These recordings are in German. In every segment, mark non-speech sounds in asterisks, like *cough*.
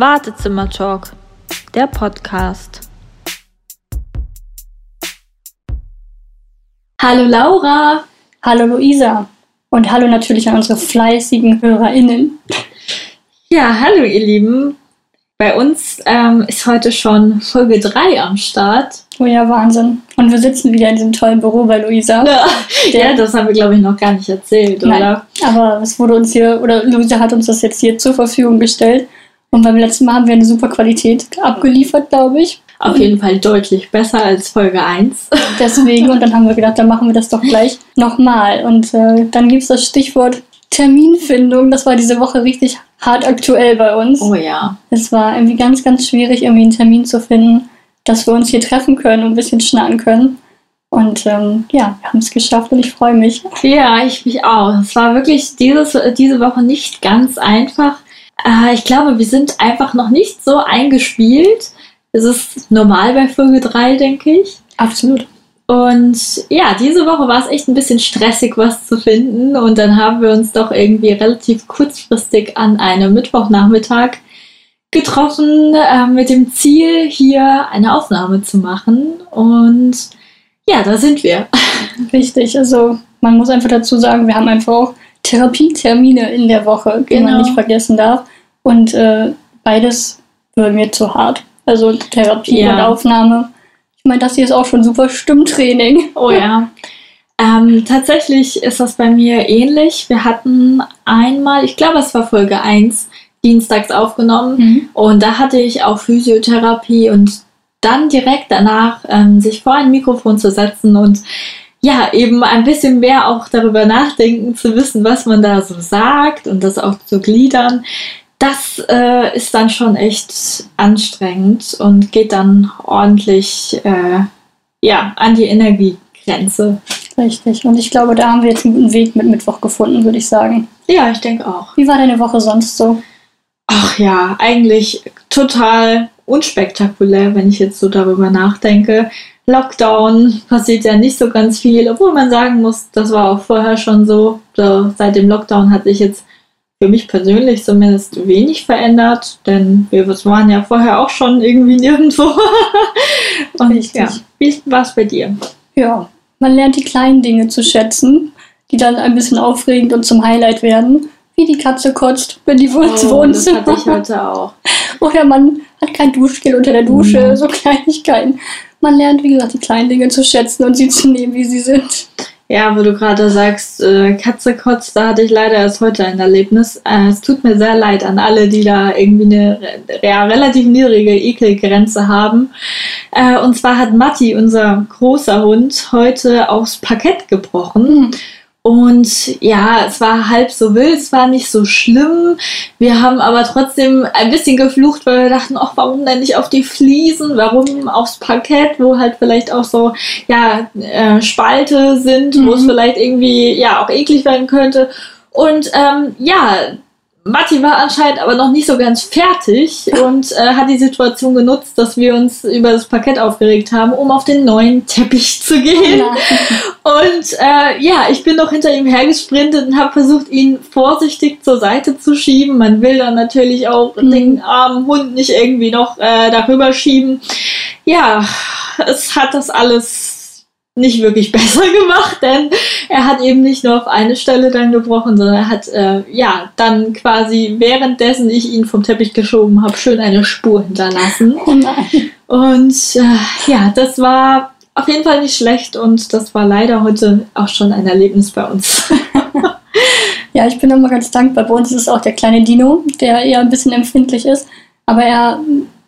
Wartezimmer-Talk, der Podcast. Hallo Laura. Hallo Luisa. Und hallo natürlich an unsere fleißigen HörerInnen. Ja, hallo ihr Lieben. Bei uns ähm, ist heute schon Folge 3 am Start. Oh ja, Wahnsinn. Und wir sitzen wieder in diesem tollen Büro bei Luisa. Ja, ja das haben wir, glaube ich, noch gar nicht erzählt, Nein, oder? Aber es wurde uns hier, oder Luisa hat uns das jetzt hier zur Verfügung gestellt. Und beim letzten Mal haben wir eine super Qualität abgeliefert, glaube ich. Auf jeden Fall deutlich besser als Folge 1. *laughs* Deswegen, und dann haben wir gedacht, dann machen wir das doch gleich nochmal. Und äh, dann gibt es das Stichwort Terminfindung. Das war diese Woche richtig hart aktuell bei uns. Oh ja. Es war irgendwie ganz, ganz schwierig, irgendwie einen Termin zu finden, dass wir uns hier treffen können und ein bisschen schnacken können. Und ähm, ja, wir haben es geschafft und ich freue mich. Ja, ich mich auch. Es war wirklich dieses, diese Woche nicht ganz einfach. Äh, ich glaube, wir sind einfach noch nicht so eingespielt. Es ist normal bei Folge 3, denke ich. Absolut. Und ja, diese Woche war es echt ein bisschen stressig, was zu finden. Und dann haben wir uns doch irgendwie relativ kurzfristig an einem Mittwochnachmittag getroffen, äh, mit dem Ziel, hier eine Aufnahme zu machen. Und ja, da sind wir. *laughs* Richtig. Also man muss einfach dazu sagen, wir haben einfach auch Therapietermine in der Woche, die man Genau. nicht vergessen darf. Und äh, beides wird mir zu hart. Also Therapie Ja. und Aufnahme. Ich meine, das hier ist auch schon super Stimmtraining. Oh ja. Ähm, tatsächlich ist das bei mir ähnlich. Wir hatten einmal, ich glaube, es war Folge 1, dienstags aufgenommen. Mhm. Und da hatte ich auch Physiotherapie und dann direkt danach ähm, sich vor ein Mikrofon zu setzen und ja, eben ein bisschen mehr auch darüber nachdenken, zu wissen, was man da so sagt und das auch zu gliedern. Das äh, ist dann schon echt anstrengend und geht dann ordentlich äh, ja, an die Energiegrenze. Richtig. Und ich glaube, da haben wir jetzt einen guten Weg mit Mittwoch gefunden, würde ich sagen. Ja, ich denke auch. Wie war deine Woche sonst so? Ach ja, eigentlich total unspektakulär, wenn ich jetzt so darüber nachdenke. Lockdown passiert ja nicht so ganz viel, obwohl man sagen muss, das war auch vorher schon so. so seit dem Lockdown hat sich jetzt für mich persönlich zumindest wenig verändert, denn wir waren ja vorher auch schon irgendwie *laughs* nirgendwo. Und Richtig. ja, wie war es bei dir? Ja, man lernt die kleinen Dinge zu schätzen, die dann ein bisschen aufregend und zum Highlight werden. Wie die Katze kotzt, wenn die wohl ins Oh, das Wohnzimmer. hatte ich heute auch. *laughs* Oder man hat kein Duschgel unter der Dusche, Mhm. so *laughs* Kleinigkeiten. Man lernt, wie gesagt, die kleinen Dinge zu schätzen und sie zu nehmen, wie sie sind. Ja, wo du gerade sagst, äh, Katze kotzt, da hatte ich leider erst heute ein Erlebnis. Äh, es tut mir sehr leid an alle, die da irgendwie eine ja, relativ niedrige Ekelgrenze haben. Äh, und zwar hat Matti, unser großer Hund, heute aufs Parkett gebrochen. Und ja, es war halb so wild, es war nicht so schlimm. Wir haben aber trotzdem ein bisschen geflucht, weil wir dachten, ach, warum denn nicht auf die Fliesen? Warum aufs Parkett, wo halt vielleicht auch so, ja, äh, Spalte sind, wo es Mhm. vielleicht irgendwie, ja, auch eklig werden könnte. Und ähm, ja, Matti war anscheinend aber noch nicht so ganz fertig *laughs* und äh, hat die Situation genutzt, dass wir uns über das Parkett aufgeregt haben, um auf den neuen Teppich zu gehen. *laughs* Und äh, ja, ich bin noch hinter ihm hergesprintet und habe versucht, ihn vorsichtig zur Seite zu schieben. Man will dann natürlich auch Mhm. den armen Hund nicht irgendwie noch äh, darüber schieben. Ja, es hat das alles nicht wirklich *laughs* besser gemacht, denn er hat eben nicht nur auf eine Stelle dann gebrochen, sondern er hat äh, ja dann quasi währenddessen ich ihn vom Teppich geschoben habe, schön eine Spur hinterlassen. *laughs* Oh nein. Und äh, ja, das war auf jeden Fall nicht schlecht und das war leider heute auch schon ein Erlebnis bei uns. *laughs* Ja, ich bin immer ganz dankbar. Bei uns ist es auch der kleine Dino, der eher ein bisschen empfindlich ist. Aber er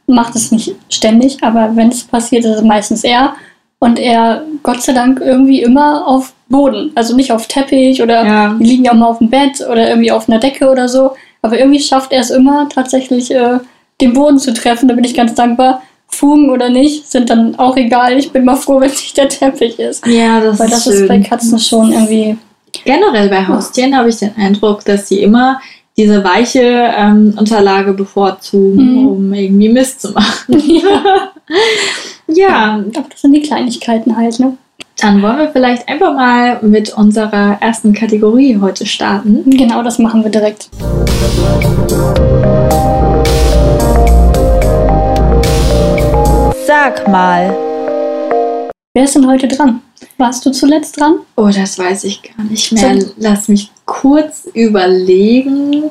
macht es nicht ständig. Aber wenn es passiert, ist es meistens er. Und er, Gott sei Dank, irgendwie immer auf Boden. Also nicht auf Teppich oder Ja. die liegen ja auch mal auf dem Bett oder irgendwie auf einer Decke oder so. Aber irgendwie schafft er es immer tatsächlich, äh, den Boden zu treffen. Da bin ich ganz dankbar. Fugen oder nicht, sind dann auch egal. Ich bin mal froh, *laughs* wenn es nicht der Teppich ist. Ja, das Weil das ist bei Katzen schon irgendwie. Generell bei Haustieren habe ich den Eindruck, dass sie immer diese weiche ähm, Unterlage bevorzugen, mhm. um irgendwie Mist zu machen. *laughs* *laughs* Ja. ja. Aber das sind die Kleinigkeiten halt, ne? Dann wollen wir vielleicht einfach mal mit unserer ersten Kategorie heute starten. Genau, das machen wir direkt. Sag mal. Wer ist denn heute dran? Warst du zuletzt dran? Oh, das weiß ich gar nicht mehr. Lass mich kurz überlegen.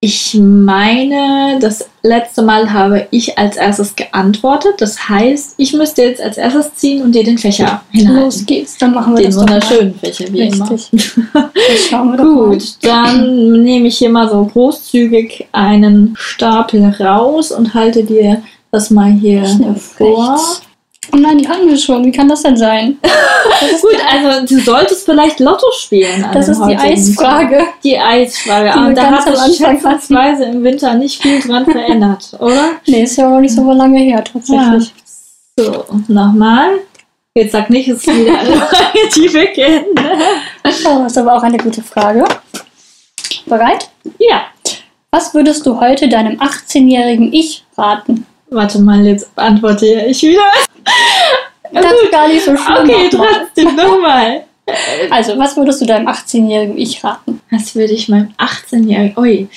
Ich meine, das letzte Mal habe ich als erstes geantwortet. Das heißt, ich müsste jetzt als erstes ziehen und dir den Fächer hinhalten. Los geht's, dann machen wir Den das doch mal. wunderschönen Fächer, wie Richtig. *laughs* immer. Schauen wir. Gut, dann nehme ich hier mal so großzügig einen Stapel raus und halte dir das mal hier vor. rechts. Oh nein, die hatten wir schon. Wie kann das denn sein? *laughs* Das Gut, also du solltest vielleicht Lotto spielen. das ist die Eisfrage. Die Eisfrage. Die Und da hat sich schätzungsweise im Winter nicht viel dran verändert, *laughs* oder? Nee, ist ja auch nicht so lange her, tatsächlich. So, nochmal. Jetzt sag nicht, es ist wieder eine *laughs* Frage, die wir kennen. Oh, ist aber auch eine gute Frage. Bereit? Ja. Was würdest du heute deinem 18-jährigen Ich raten? Warte mal, jetzt antworte ich wieder. Das ist gar nicht so schlimm. Okay, nochmal. trotzdem nochmal. Also, was würdest du deinem 18-jährigen Ich raten? Was würde ich meinem 18-Jährigen. Ui.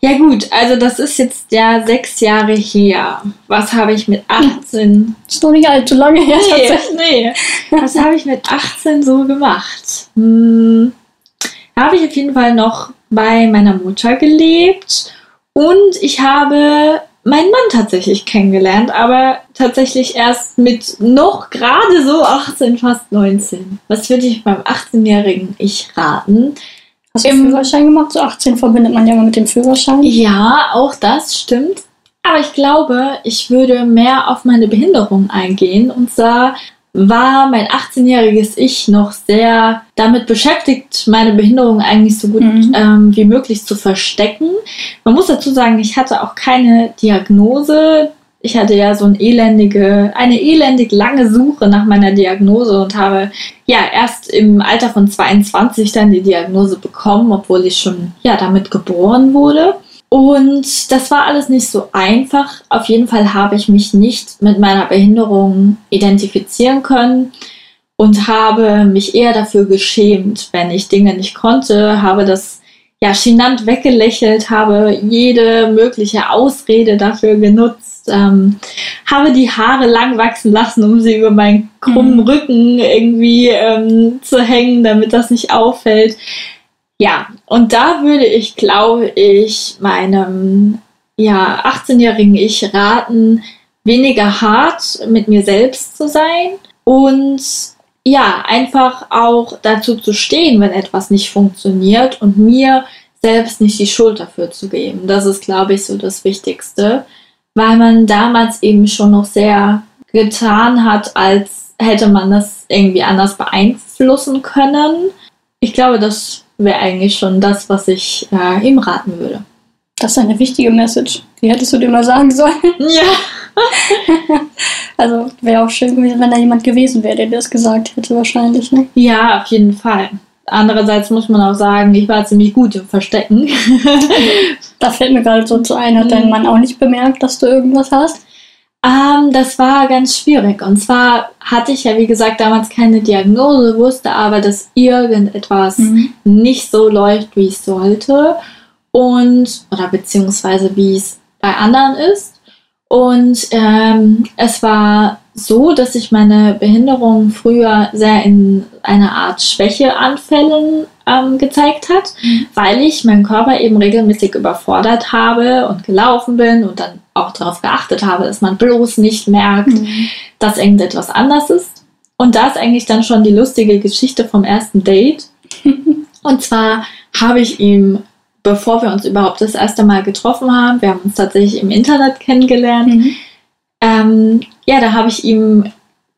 Ja, gut, also das ist jetzt ja sechs Jahre her. Was habe ich mit 18. Ist noch nicht allzu lange her, Nee, tatsächlich. nee. Was habe ich mit 18 so gemacht? Hm, habe ich auf jeden Fall noch bei meiner Mutter gelebt und ich habe meinen Mann tatsächlich kennengelernt, aber tatsächlich erst mit noch gerade so 18, fast 19. Was würde ich beim 18-jährigen Ich raten? Hast du Im- Führerschein gemacht? So 18 verbindet man ja mal mit dem Führerschein. Ja, auch das stimmt. Aber ich glaube, ich würde mehr auf meine Behinderung eingehen. Und zwar war mein 18-jähriges Ich noch sehr damit beschäftigt, meine Behinderung eigentlich so gut Mhm. ähm, wie möglich zu verstecken. Man muss dazu sagen, ich hatte auch keine Diagnose. Ich hatte ja so ein elendige, eine elendig lange Suche nach meiner Diagnose und habe ja erst im Alter von 22 dann die Diagnose bekommen, obwohl ich schon ja damit geboren wurde. Und das war alles nicht so einfach. Auf jeden Fall habe ich mich nicht mit meiner Behinderung identifizieren können und habe mich eher dafür geschämt, wenn ich Dinge nicht konnte, habe das ja chinant weggelächelt, habe jede mögliche Ausrede dafür genutzt, ähm, habe die Haare lang wachsen lassen, um sie über meinen krummen Mhm. Rücken irgendwie ähm, zu hängen, damit das nicht auffällt. Ja, und da würde ich, glaube ich, meinem ja, 18-jährigen Ich raten, weniger hart mit mir selbst zu sein und ja, einfach auch dazu zu stehen, wenn etwas nicht funktioniert und mir selbst nicht die Schuld dafür zu geben. Das ist, glaube ich, so das Wichtigste, weil man damals eben schon noch sehr getan hat, als hätte man das irgendwie anders beeinflussen können. Ich glaube, das wäre eigentlich schon das, was ich äh, ihm raten würde. Das ist eine wichtige Message. Die hättest du dir mal sagen sollen. *laughs* Ja. Also wäre auch schön gewesen, wenn da jemand gewesen wäre, der dir das gesagt hätte, wahrscheinlich. Ne? Ja, auf jeden Fall. Andererseits muss man auch sagen, ich war ziemlich gut im Verstecken. *laughs* Da fällt mir gerade so zu ein, hat dein Mhm. Mann auch nicht bemerkt, dass du irgendwas hast? Ähm, das war ganz schwierig. Und zwar hatte ich ja, wie gesagt, damals keine Diagnose, wusste aber, dass irgendetwas nicht so läuft, wie es sollte. Und, oder beziehungsweise wie es bei anderen ist. Und ähm, es war so, dass sich meine Behinderung früher sehr in einer Art Schwächeanfällen ähm, gezeigt hat, weil ich meinen Körper eben regelmäßig überfordert habe und gelaufen bin und dann auch darauf geachtet habe, dass man bloß nicht merkt, Mhm. dass irgendetwas anders ist. Und da ist eigentlich dann schon die lustige Geschichte vom ersten Date. *laughs* Und zwar habe ich ihm, bevor wir uns überhaupt das erste Mal getroffen haben, wir haben uns tatsächlich im Internet kennengelernt, Mhm. ähm, ja, da habe ich ihm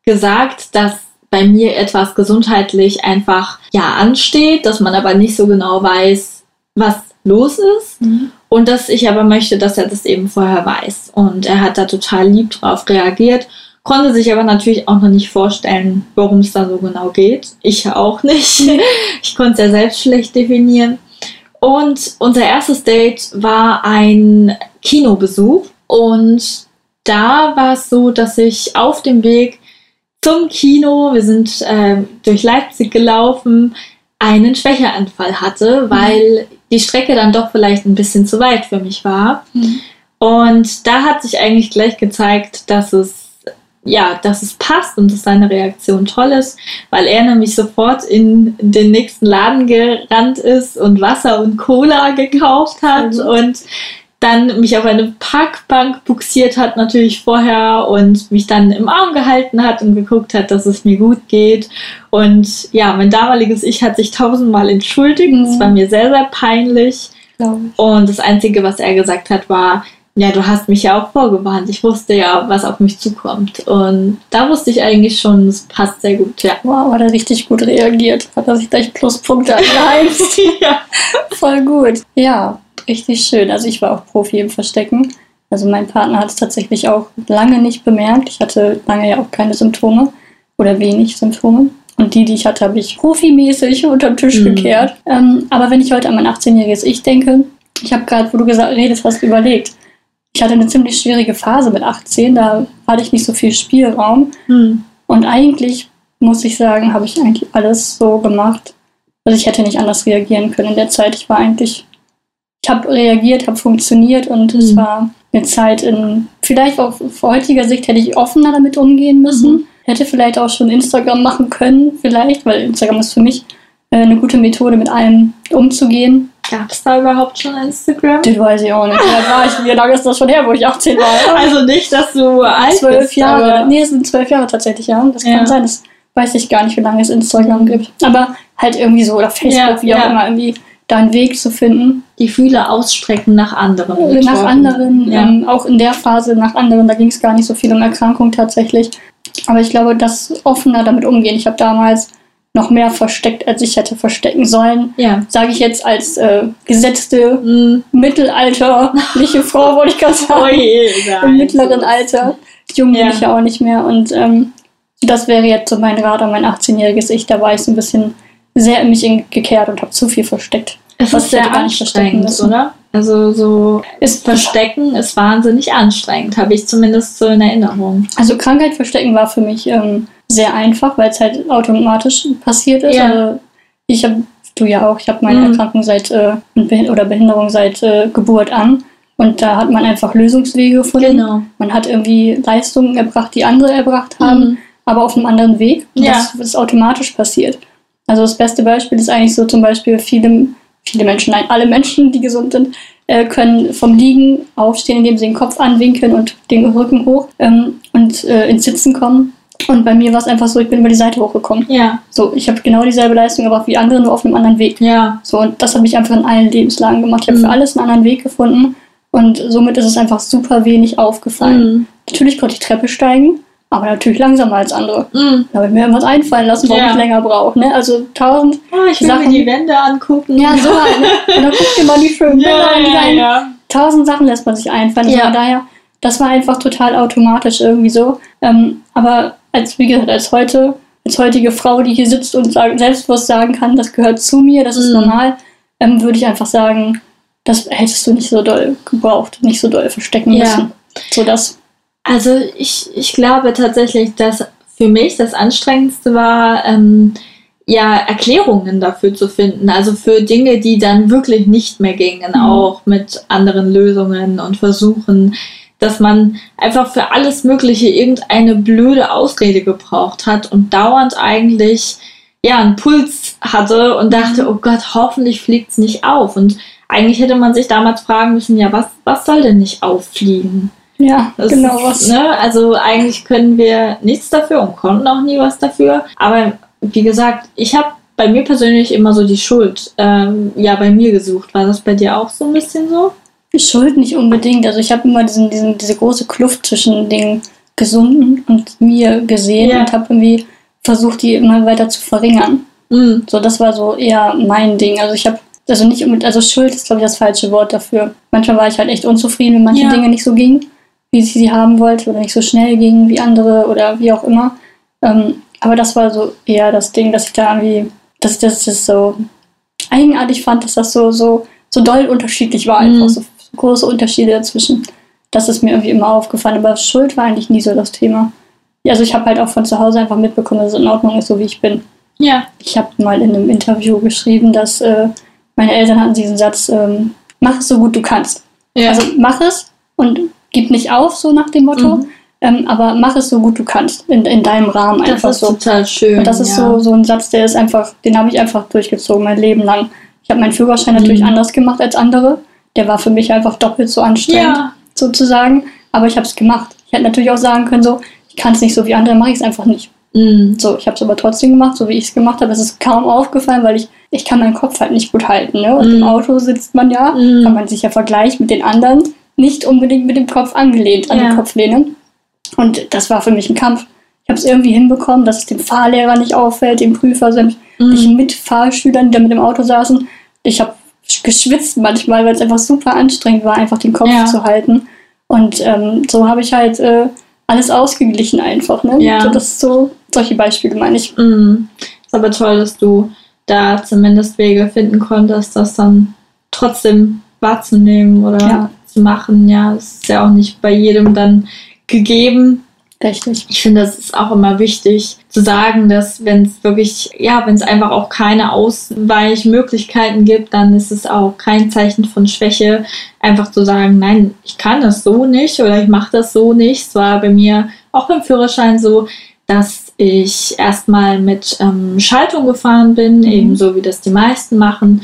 gesagt, dass bei mir etwas gesundheitlich einfach ja ansteht, dass man aber nicht so genau weiß, was los ist. Mhm. Und dass ich aber möchte, dass er das eben vorher weiß. Und er hat da total lieb drauf reagiert, konnte sich aber natürlich auch noch nicht vorstellen, worum es da so genau geht. Ich auch nicht. *laughs* Ich konnte es ja selbst schlecht definieren. Und unser erstes Date war ein Kinobesuch. Und da war es so, dass ich auf dem Weg zum Kino, wir sind ähm, durch Leipzig gelaufen, einen Schwächeanfall hatte, weil die Strecke dann doch vielleicht ein bisschen zu weit für mich war. Mhm. Und da hat sich eigentlich gleich gezeigt, dass es ja, dass es passt und dass seine Reaktion toll ist, weil er nämlich sofort in den nächsten Laden gerannt ist und Wasser und Cola gekauft hat mhm. und dann mich auf eine Parkbank buxiert hat, natürlich vorher und mich dann im Arm gehalten hat und geguckt hat, dass es mir gut geht. Und ja, mein damaliges Ich hat sich tausendmal entschuldigt. Es mhm. war mir sehr, sehr peinlich. Und das Einzige, was er gesagt hat, war, ja, du hast mich ja auch vorgewarnt. Ich wusste ja, was auf mich zukommt. Und da wusste ich eigentlich schon, es passt sehr gut, ja. Wow, hat er richtig gut reagiert. Hat er sich gleich Pluspunkte *laughs* angeheimst. ja. Voll gut. Ja, richtig schön. Also ich war auch Profi im Verstecken. Also mein Partner hat es tatsächlich auch lange nicht bemerkt. Ich hatte lange ja auch keine Symptome oder wenig Symptome. Und die, die ich hatte, habe ich profimäßig unter den Tisch mhm. gekehrt. Ähm, aber wenn ich heute an mein 18-jähriges Ich denke, ich habe gerade, wo du gesagt redest, was überlegt. Ich hatte eine ziemlich schwierige Phase mit 18, da hatte ich nicht so viel Spielraum. Mhm. Und eigentlich, muss ich sagen, habe ich eigentlich alles so gemacht. Also ich hätte nicht anders reagieren können in der Zeit. Ich war eigentlich ich habe reagiert, habe funktioniert und mhm. es war eine Zeit in, vielleicht auch vor heutiger Sicht hätte ich offener damit umgehen müssen. Mhm. Hätte vielleicht auch schon Instagram machen können, vielleicht, weil Instagram ist für mich äh, eine gute Methode, mit allem umzugehen. Gab es da überhaupt schon Instagram? Das weiß ich auch nicht. War ich, wie lange ist das schon her, wo ich 18 war? Also nicht, dass du alt zwölf bist, Jahre. Nee, es sind zwölf Jahre tatsächlich, ja. Das ja. kann sein. Das weiß ich gar nicht, wie lange es Instagram gibt. Aber halt irgendwie so, oder Facebook, ja, wie auch ja. immer, irgendwie da einen Weg zu finden. Die Fühler ausstrecken nach anderen. Nach anderen, ja. ähm, auch in der Phase nach anderen. Da ging es gar nicht so viel um Erkrankung tatsächlich. Aber ich glaube, das offener damit umgehen. Ich habe damals noch mehr versteckt, als ich hätte verstecken sollen. Ja. Sage ich jetzt als äh, gesetzte mm. mittelalterliche *laughs* Frau, wollte ich gerade sagen. Oh je, Im mittleren Alter. Jung bin ja. ich ja auch nicht mehr. Und ähm, das wäre jetzt so mein Rat an mein 18-jähriges Ich. Da war ich so ein bisschen sehr in mich gekehrt und habe zu viel versteckt. Es ist sehr anstrengend, oder? Also so ist Verstecken ist wahnsinnig anstrengend, habe ich zumindest so in Erinnerung. Also Krankheit verstecken war für mich ähm, sehr einfach, weil es halt automatisch passiert ist. Ja. Also ich habe, du ja auch, ich habe meine mhm. Erkrankung seit äh, oder Behinderung seit äh, Geburt an. Und da hat man einfach Lösungswege gefunden. Genau. Man hat irgendwie Leistungen erbracht, die andere erbracht haben, mhm. aber auf einem anderen Weg. Ja. Das ist automatisch passiert. Also das beste Beispiel ist eigentlich so zum Beispiel viele, viele Menschen, nein, alle Menschen, die gesund sind, äh, können vom Liegen aufstehen, indem sie den Kopf anwinkeln und den Rücken hoch ähm, und äh, ins Sitzen kommen. Und bei mir war es einfach so, ich bin über die Seite hochgekommen. Ja. So, ich habe genau dieselbe Leistung aber wie andere, nur auf einem anderen Weg. Ja. So, und das habe ich einfach in allen Lebenslagen gemacht. Ich habe mhm. für alles einen anderen Weg gefunden und somit ist es einfach super wenig aufgefallen. Mhm. Natürlich konnte ich Treppe steigen, aber natürlich langsamer als andere. Mm. Da habe ich mir irgendwas einfallen lassen, warum ja. ich länger brauche. Ne? Also tausend oh, ich will Sachen. mir die Wände angucken. Ja, so halt. Ne? *laughs* Und dann guck dir mal die schönen Bilder an. Ja, ja. Tausend Sachen lässt man sich einfallen. Ja. Von daher, das war einfach total automatisch irgendwie so. Ähm, aber als, wie gesagt, als heute, als heutige Frau, die hier sitzt und sagt, selbstbewusst sagen kann, das gehört zu mir, das ist mm. normal, ähm, würde ich einfach sagen, das hättest du nicht so doll gebraucht, nicht so doll verstecken müssen. So das. Also ich, ich glaube tatsächlich, dass für mich das Anstrengendste war, ähm, ja, Erklärungen dafür zu finden. Also für Dinge, die dann wirklich nicht mehr gingen, mhm. auch mit anderen Lösungen und Versuchen, dass man einfach für alles Mögliche irgendeine blöde Ausrede gebraucht hat und dauernd eigentlich ja einen Puls hatte und dachte, mhm. oh Gott, hoffentlich fliegt es nicht auf. Und eigentlich hätte man sich damals fragen müssen, ja, was, was soll denn nicht auffliegen? Ja, das genau was. Ne? Also eigentlich können wir nichts dafür und konnten auch nie was dafür. Aber wie gesagt, ich habe bei mir persönlich immer so die Schuld ähm, ja bei mir gesucht. War das bei dir auch so ein bisschen so? Schuld nicht unbedingt. Also ich habe immer diesen, diesen, diese große Kluft zwischen den Gesunden und mir gesehen ja. und habe irgendwie versucht, die immer weiter zu verringern. Mhm. So, das war so eher mein Ding. Also ich habe also nicht also Schuld ist glaube ich das falsche Wort dafür. Manchmal war ich halt echt unzufrieden, wenn manche ja. Dinge nicht so gingen wie sie sie haben wollte oder nicht so schnell ging wie andere oder wie auch immer. Ähm, aber das war so eher das Ding, dass ich da irgendwie, dass ich das, das so eigenartig fand, dass das so, so, so doll unterschiedlich war, einfach mhm. so, so, große Unterschiede dazwischen. Das ist mir irgendwie immer aufgefallen. Aber Schuld war eigentlich nie so das Thema. Also ich habe halt auch von zu Hause einfach mitbekommen, dass es in Ordnung ist, so wie ich bin. Ja. Ich habe mal in einem Interview geschrieben, dass äh, meine Eltern hatten diesen Satz, ähm, mach es so gut du kannst. Ja. Also mach es und gib nicht auf, so nach dem Motto. Mhm. Ähm, aber mach es so gut du kannst, in, in deinem Rahmen Das einfach ist so. total schön. Und das ist ja. so, so ein Satz, der ist einfach, den habe ich einfach durchgezogen, mein Leben lang. Ich habe meinen Führerschein natürlich Mhm. anders gemacht als andere. Der war für mich einfach doppelt so anstrengend, Ja, sozusagen. Aber ich habe es gemacht. Ich hätte natürlich auch sagen können, so, ich kann es nicht so wie andere, mache ich es einfach nicht. mm, So, ich habe es aber trotzdem gemacht, so wie ich es gemacht habe. Es ist kaum aufgefallen, weil ich, ich kann meinen Kopf halt nicht gut halten. Ne? Und Mhm. im Auto sitzt man ja, Mhm. kann man sich ja vergleicht mit den anderen, nicht unbedingt mit dem Kopf angelehnt, an Ja. die Kopflehne. Und das war für mich ein Kampf. Ich habe es irgendwie hinbekommen, dass es dem Fahrlehrer nicht auffällt, dem Prüfer, sämt- mm. ich mit Fahrschülern, die da mit dem Auto saßen. Ich habe geschwitzt manchmal, weil es einfach super anstrengend war, einfach den Kopf Ja. zu halten. Und ähm, so habe ich halt äh, alles ausgeglichen einfach. Ne? Ja. So, das ist so, solche Beispiele meine ich. Mm. Ist aber toll, dass du da zumindest Wege finden konntest, das dann trotzdem wahrzunehmen oder Ja. Machen. Ja, das ist ja auch nicht bei jedem dann gegeben. Richtig. Ich finde, das ist auch immer wichtig zu sagen, dass wenn es wirklich, ja, wenn es einfach auch keine Ausweichmöglichkeiten gibt, dann ist es auch kein Zeichen von Schwäche, einfach zu sagen, nein, ich kann das so nicht oder ich mache das so nicht. Es war bei mir auch beim Führerschein so, dass ich erstmal mit ähm, Schaltung gefahren bin, Mhm. ebenso wie das die meisten machen.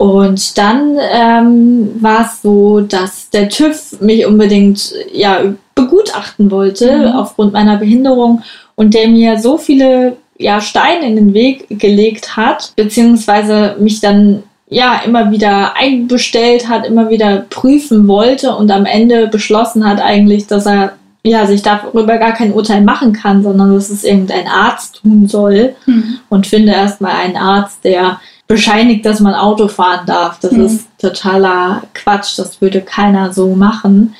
Und dann ähm, war es so, dass der TÜV mich unbedingt ja, begutachten wollte Mhm. aufgrund meiner Behinderung und der mir so viele ja, Steine in den Weg gelegt hat, beziehungsweise mich dann ja immer wieder einbestellt hat, immer wieder prüfen wollte und am Ende beschlossen hat eigentlich, dass er ja, sich darüber gar kein Urteil machen kann, sondern dass es irgendein Arzt tun soll Mhm. und finde erstmal einen Arzt, der bescheinigt, dass man Auto fahren darf. Das Mhm. ist totaler Quatsch. Das würde keiner so machen.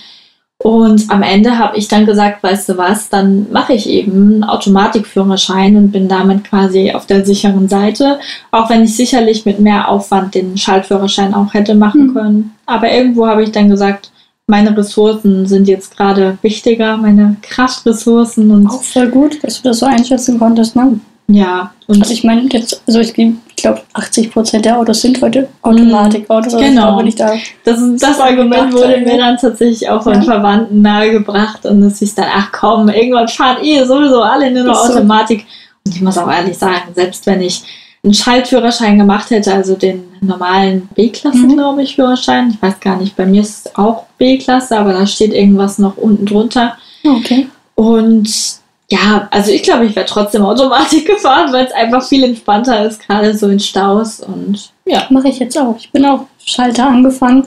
Und am Ende habe ich dann gesagt, weißt du was, dann mache ich eben einen Automatikführerschein und bin damit quasi auf der sicheren Seite. Auch wenn ich sicherlich mit mehr Aufwand den Schaltführerschein auch hätte machen Mhm. können. Aber irgendwo habe ich dann gesagt, meine Ressourcen sind jetzt gerade wichtiger, meine Kraftressourcen und Auch voll gut, dass du das so einschätzen konntest. Ne? ja. Und Also ich meine, jetzt, also ich, ich glaube, 80 Prozent der Autos sind heute Automatikautos. Also Genau. Ich ich da Das, das Argument wurde mir dann tatsächlich auch von Ja. Verwandten nahegebracht und es hieß dann, ach komm, irgendwann fahren eh sowieso alle nur noch Ist so. Automatik. Und ich muss auch ehrlich sagen, selbst wenn ich einen Schaltführerschein gemacht hätte, also den normalen B-Klasse, Mhm. glaube ich, Führerschein, ich weiß gar nicht, bei mir ist es auch B-Klasse, aber da steht irgendwas noch unten drunter. Okay. Und ja, also ich glaube, ich wäre trotzdem Automatik *laughs* gefahren, weil es einfach viel entspannter ist, gerade so in Staus und ja. Mache ich jetzt auch. Ich bin auch Schalter angefangen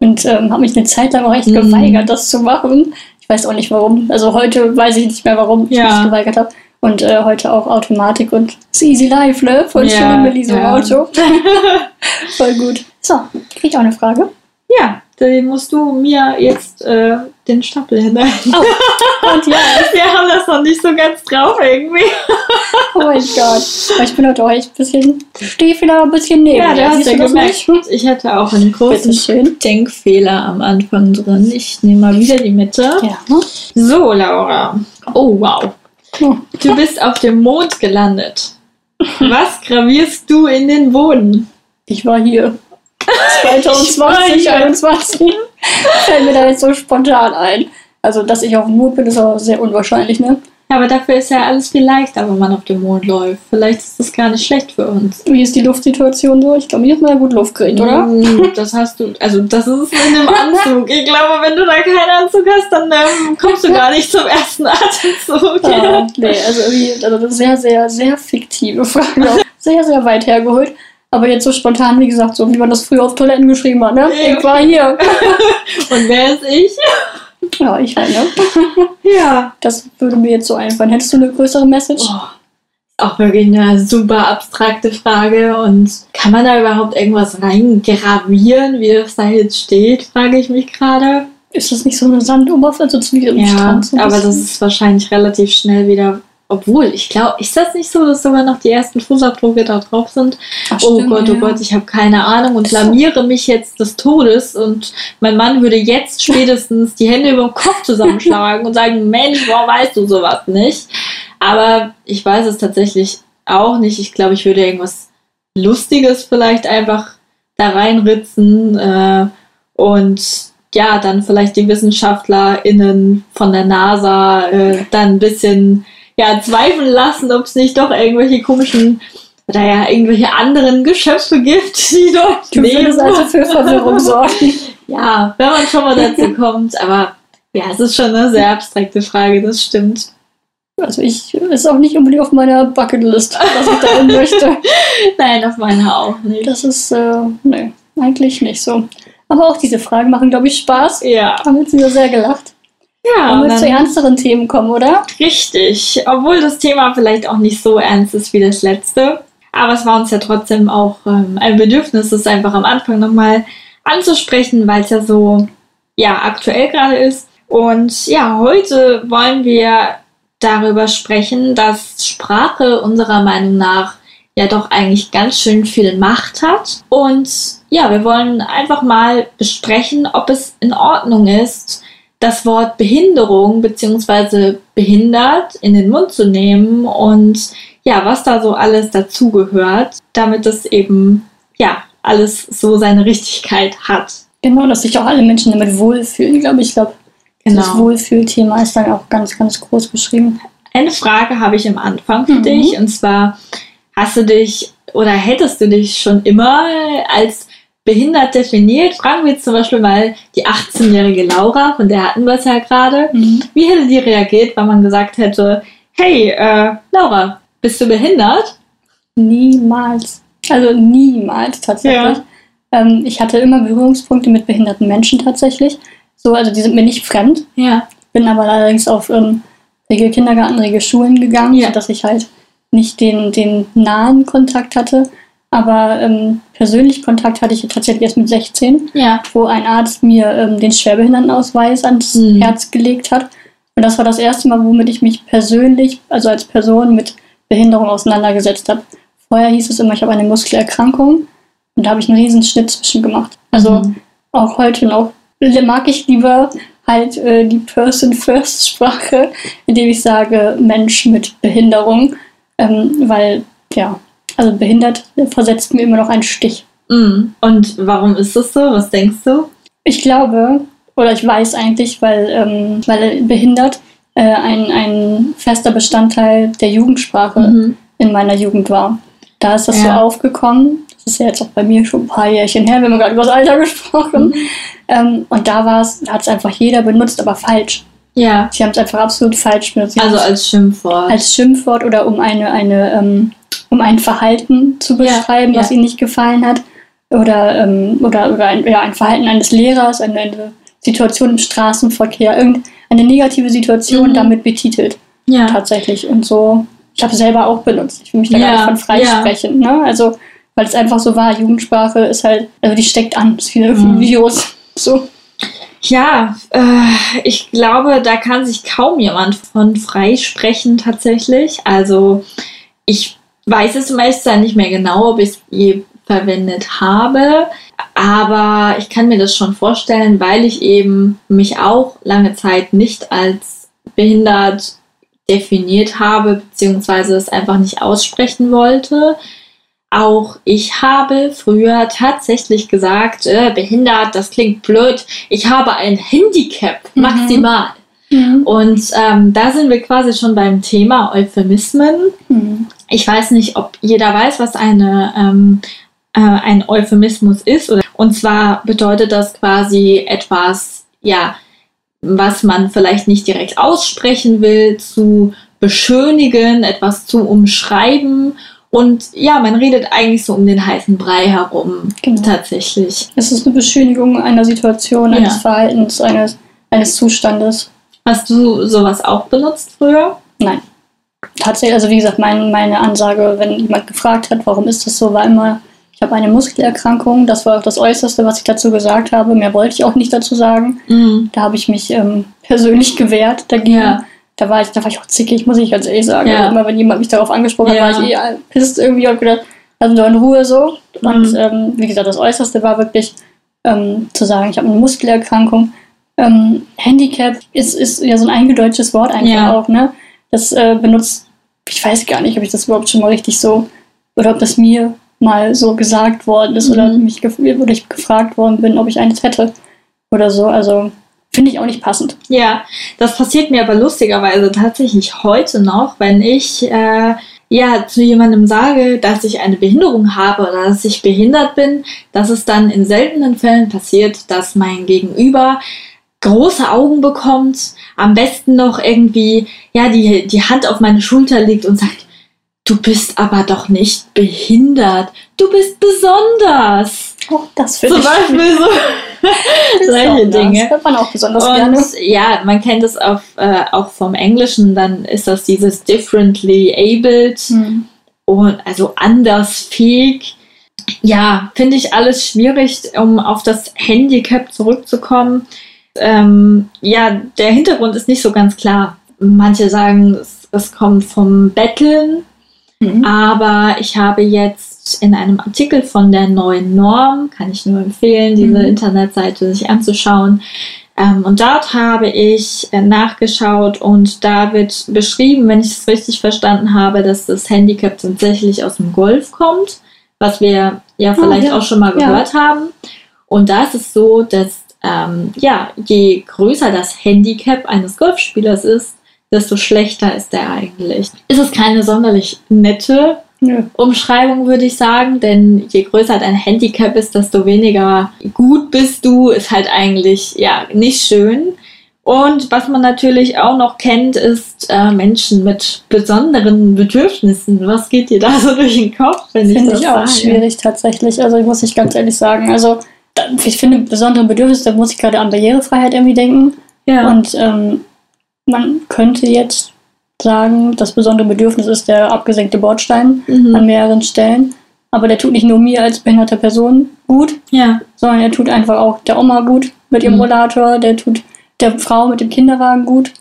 und ähm, habe mich eine Zeit lang auch echt Mhm. geweigert, das zu machen. Ich weiß auch nicht warum. Also heute weiß ich nicht mehr, warum ich Ja. mich geweigert habe. Und äh, heute auch Automatik und ist easy life, ne? Voll Ja, schön mit diesem ja. Auto. *laughs* Voll gut. So, krieg ich auch eine Frage? Ja, dann musst du mir jetzt äh, den Stapel hinhalten. Und ja, *laughs* Wir haben das noch nicht so ganz drauf irgendwie. oh mein Gott. Aber ich bin heute auch echt ein bisschen, stehe vielleicht ein bisschen neben. Ja, du hast das gemerkt, nicht? ich hatte auch einen großen. Denkfehler am Anfang drin. Ich nehme mal wieder die Mitte. Ja. So, Laura. Oh, wow. Oh. Du bist auf dem Mond gelandet. *laughs* Was gravierst du in den Boden? Ich war hier. Ich war 2020, hier. 21. Fällt mir da jetzt so spontan ein. Also, dass ich auf dem Mond bin, ist auch sehr unwahrscheinlich, ne? Ja, aber dafür ist ja alles viel leichter, wenn man auf dem Mond läuft. Vielleicht ist das gar nicht schlecht für uns. Wie ist die Luftsituation so? Ich glaube, hier hat man ja gut Luft gekriegt, oder? Mm, Das hast du, also das ist in einem Anzug. Ich glaube, wenn du da keinen Anzug hast, dann ähm, kommst du gar nicht zum ersten Atemzug. Ah, nee, also irgendwie, also eine sehr, sehr, sehr fiktive Frage. *laughs* Sehr, sehr weit hergeholt. Aber jetzt so spontan, wie gesagt, so wie man das früher auf Toiletten geschrieben hat, ne? Ja. Ich war hier. *laughs* Und wer ist ich? Ja, ich halt, ne? *laughs* Ja. Das würde mir jetzt so einfallen. Hättest du eine größere Message? Oh, auch wirklich eine super abstrakte Frage. Und kann man da überhaupt irgendwas reingravieren, wie das da jetzt steht, frage ich mich gerade. Ist das nicht so eine Sandoberfläche, so wie am Ja, Strand? so ein aber das ist wahrscheinlich relativ schnell wieder. Obwohl, ich glaube, ist das nicht so, dass sogar noch die ersten Fußabdrücke da drauf sind? Ach, oh stimmt, Gott, oh ja. Gott, ich habe keine Ahnung und blamiere mich jetzt des Todes und mein Mann würde jetzt *laughs* spätestens die Hände über den Kopf zusammenschlagen und sagen, Mensch, warum weißt du sowas nicht? Aber ich weiß es tatsächlich auch nicht. Ich glaube, ich würde irgendwas Lustiges vielleicht einfach da reinritzen äh, und ja, dann vielleicht die WissenschaftlerInnen von der NASA äh, dann ein bisschen ja, zweifeln lassen, ob es nicht doch irgendwelche komischen oder ja irgendwelche anderen Geschöpfe gibt, *laughs* die dort Du leben. also für Verwirrung *laughs* sorgen. Ja, wenn man schon mal dazu *laughs* kommt, aber ja, es ist schon eine sehr abstrakte Frage, das stimmt. Also ich ist auch nicht unbedingt auf meiner Bucketlist, was ich dahin möchte. Nein, auf meiner auch nicht. Das ist, äh, nee, eigentlich nicht so. Aber auch diese Fragen machen, glaube ich, Spaß. Ja, Haben jetzt wieder sehr gelacht. Ja Wollen wir zu ernsteren Themen kommen, oder? richtig. Obwohl das Thema vielleicht auch nicht so ernst ist wie das letzte. Aber es war uns ja trotzdem auch ähm, ein Bedürfnis, es einfach am Anfang nochmal anzusprechen, weil es ja so ja, aktuell gerade ist. Und ja, heute wollen wir darüber sprechen, dass Sprache unserer Meinung nach ja doch eigentlich ganz schön viel Macht hat. Und ja, wir wollen einfach mal besprechen, ob es in Ordnung ist, das Wort Behinderung bzw. behindert in den Mund zu nehmen und ja, was da so alles dazugehört, damit es eben ja alles so seine Richtigkeit hat. Genau, dass sich auch alle Menschen damit wohlfühlen, glaube ich. Ich glaube, das Genau. Wohlfühlthema ist dann auch ganz, ganz groß beschrieben. Eine Frage habe ich am Anfang für Mhm. dich und zwar hast du dich oder hättest du dich schon immer als behindert definiert? Fragen wir jetzt zum Beispiel mal die 18-jährige Laura, von der hatten wir es ja gerade. Wie hätte die reagiert, wenn man gesagt hätte, hey, äh, Laura, bist du behindert? Niemals. Also niemals tatsächlich. Ja. Ähm, ich hatte immer Berührungspunkte mit behinderten Menschen tatsächlich. So, also die sind mir nicht fremd. Ja. Bin aber allerdings auf ähm, Regelkindergarten, Regelschulen gegangen, Ja. sodass ich halt nicht den, den nahen Kontakt hatte. Aber ähm, persönlich Kontakt hatte ich tatsächlich erst mit 16, Ja. wo ein Arzt mir ähm, den Schwerbehindertenausweis ans Mhm. Herz gelegt hat. Und das war das erste Mal, womit ich mich persönlich, also als Person mit Behinderung auseinandergesetzt habe. Vorher hieß es immer, ich habe eine Muskelerkrankung und da habe ich einen riesen Schnitt zwischen gemacht. Also Mhm. auch heute noch mag ich lieber halt äh, die Person-First-Sprache, indem ich sage Mensch mit Behinderung, ähm, weil ja, also behindert versetzt mir immer noch einen Stich. Mhm. Und warum ist das so? Was denkst du? Ich glaube, oder ich weiß eigentlich, weil, ähm, weil behindert äh, ein, ein fester Bestandteil der Jugendsprache Mhm. in meiner Jugend war. Da ist das Ja. so aufgekommen. Das ist ja jetzt auch bei mir schon ein paar Jährchen her, wir haben gerade über das Alter *laughs* gesprochen. Mhm. Ähm, und da war es, hat es einfach jeder benutzt, aber falsch. Ja. Sie haben es einfach absolut falsch benutzt. Also als Schimpfwort. als Schimpfwort oder um eine, eine ähm, um ein Verhalten zu Ja, beschreiben, was ja. ihnen nicht gefallen hat. Oder, ähm, oder, oder ein, ja, ein Verhalten eines Lehrers, eine, eine Situation im Straßenverkehr, irgendeine negative Situation Mhm. damit betitelt. ja. Tatsächlich. Und so, ich habe selber auch benutzt. Ich will mich da Ja, gar nicht von ja. freisprechen. Ne? Also, weil es einfach so war, Jugendsprache ist halt, also die steckt an, ist wie Mhm. *laughs* Virus. So. Ja, äh, ich glaube, da kann sich kaum jemand von freisprechen tatsächlich. Also ich weiß es meistens nicht mehr genau, ob ich es je verwendet habe, aber ich kann mir das schon vorstellen, weil ich eben mich auch lange Zeit nicht als behindert definiert habe, beziehungsweise es einfach nicht aussprechen wollte. Auch ich habe früher tatsächlich gesagt, äh, behindert, das klingt blöd. Ich habe ein Handicap, Mhm. maximal. Und ähm, da sind wir quasi schon beim Thema Euphemismen. Mhm. Ich weiß nicht, ob jeder weiß, was eine, ähm, äh, ein Euphemismus ist. Oder, und zwar bedeutet das quasi etwas, ja, was man vielleicht nicht direkt aussprechen will, zu beschönigen, etwas zu umschreiben. Und ja, man redet eigentlich so um den heißen Brei herum, Genau. tatsächlich. Es ist eine Beschönigung einer Situation, Ja. eines Verhaltens, eines, eines Zustandes. Hast du sowas auch benutzt früher? Nein. Tatsächlich, also wie gesagt, mein, meine Ansage, wenn jemand gefragt hat, warum ist das so, war immer, ich habe eine Muskelerkrankung. Das war auch das Äußerste, was ich dazu gesagt habe. Mehr wollte ich auch nicht dazu sagen. Mhm. Da habe ich mich ähm, persönlich gewehrt dagegen. Ja. Da war ich, da war ich auch zickig, muss ich ganz ehrlich sagen. Ja. Immer wenn jemand mich darauf angesprochen Ja. hat, war ich eh pisst irgendwie und gedacht, lass doch in Ruhe so. Und Mhm. ähm, wie gesagt, das Äußerste war wirklich ähm, zu sagen, ich habe eine Muskelerkrankung. Ähm, Handicap ist, ist ja so ein eingedeutschtes Wort einfach auch, ne? Das äh, benutzt, ich weiß gar nicht, ob ich das überhaupt schon mal richtig so, oder ob das mir mal so gesagt worden ist oder, Mhm. mich gef oder ich gefragt worden bin, ob ich eines hätte. oder so. Also finde ich auch nicht passend. Ja, das passiert mir aber lustigerweise tatsächlich heute noch, wenn ich äh, ja zu jemandem sage, dass ich eine Behinderung habe oder dass ich behindert bin, dass es dann in seltenen Fällen passiert, dass mein Gegenüber große Augen bekommt, am besten noch irgendwie ja die, die Hand auf meine Schulter legt und sagt, du bist aber doch nicht behindert, du bist besonders. Oh, das finde Zum ich Beispiel so *laughs* solche Dinge. Das hört man auch besonders Und gerne. ja, man kennt es auf, äh, auch vom Englischen, dann ist das dieses differently abled Hm. und also andersfähig. Ja, finde ich alles schwierig, um auf das Handicap zurückzukommen. Ähm, ja, der Hintergrund ist nicht so ganz klar. Manche sagen, es, es kommt vom Betteln, Mhm. aber ich habe jetzt in einem Artikel von der neuen Norm, kann ich nur empfehlen, diese Mhm. Internetseite sich anzuschauen. Ähm, und dort habe ich äh, nachgeschaut und da wird beschrieben, wenn ich es richtig verstanden habe, dass das Handicap tatsächlich aus dem Golf kommt, was wir ja vielleicht ja. auch schon mal Ja. gehört haben. Und da ist es so, dass ähm, ja, je größer das Handicap eines Golfspielers ist, desto schlechter ist er eigentlich. Ist es keine sonderlich nette Nö. Umschreibung, würde ich sagen, denn je größer dein Handicap ist, desto weniger gut bist du, ist halt eigentlich ja nicht schön. Und was man natürlich auch noch kennt, ist äh, Menschen mit besonderen Bedürfnissen. Was geht dir da so durch den Kopf, wenn ich Finde das ich auch sage? schwierig tatsächlich. Also ich muss ich ganz ehrlich sagen. Also ich finde besondere Bedürfnisse, da muss ich gerade an Barrierefreiheit irgendwie denken. Ja. Und ähm, man könnte jetzt sagen, das besondere Bedürfnis ist der abgesenkte Bordstein an mhm. mehreren Stellen. Aber der tut nicht nur mir als behinderte Person gut, ja. sondern er tut einfach auch der Oma gut mit ihrem Mhm. Rollator, der tut der Frau mit dem Kinderwagen gut.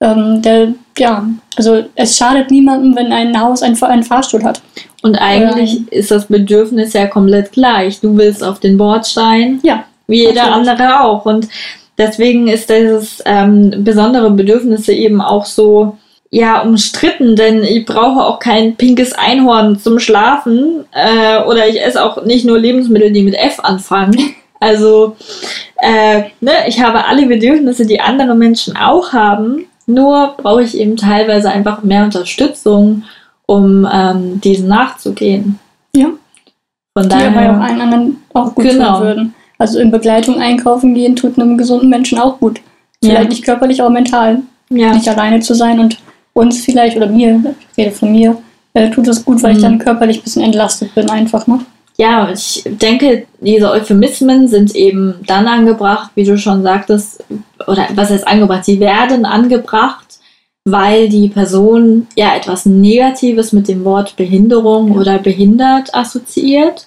Ähm, der, ja, also es schadet niemandem, wenn ein Haus einen, einen Fahrstuhl hat. Und eigentlich ist das Bedürfnis ja komplett gleich. Du willst auf den Bordstein, Ja, wie jeder Natürlich. andere auch. Und deswegen ist dieses ähm, besondere Bedürfnisse eben auch so ja umstritten, denn ich brauche auch kein pinkes Einhorn zum Schlafen äh, oder ich esse auch nicht nur Lebensmittel, die mit F anfangen. *laughs* Also äh, ne, ich habe alle Bedürfnisse, die andere Menschen auch haben. Nur brauche ich eben teilweise einfach mehr Unterstützung, um ähm, diesen nachzugehen. Ja. Von die aber auch daher. allen anderen auch gut Genau. tun würden. Also in Begleitung einkaufen gehen tut einem gesunden Menschen auch gut. Vielleicht Ja. nicht körperlich, aber mental. Ja. Nicht alleine zu sein und uns vielleicht oder mir, ich rede von mir, äh, tut es gut, weil ich Mhm. dann körperlich ein bisschen entlastet bin einfach. Ne? Ja, ich denke, diese Euphemismen sind eben dann angebracht, wie du schon sagtest, oder was heißt angebracht? Sie werden angebracht, weil die Person ja etwas Negatives mit dem Wort Behinderung Ja. oder behindert assoziiert.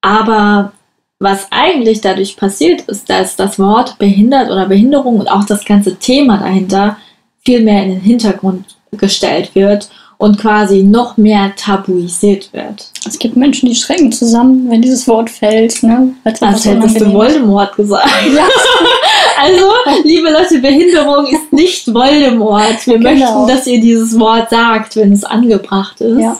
Aber was eigentlich dadurch passiert, ist, dass das Wort behindert oder Behinderung und auch das ganze Thema dahinter viel mehr in den Hintergrund gestellt wird und quasi noch mehr tabuisiert wird. Es gibt Menschen, die schrecken zusammen, wenn dieses Wort fällt. Ne? Als Als hättest du. Voldemort gesagt. Ja, *laughs* Also, liebe Leute, Behinderung ist nicht Voldemort. Wir Genau. möchten, dass ihr dieses Wort sagt, wenn es angebracht ist. Ja.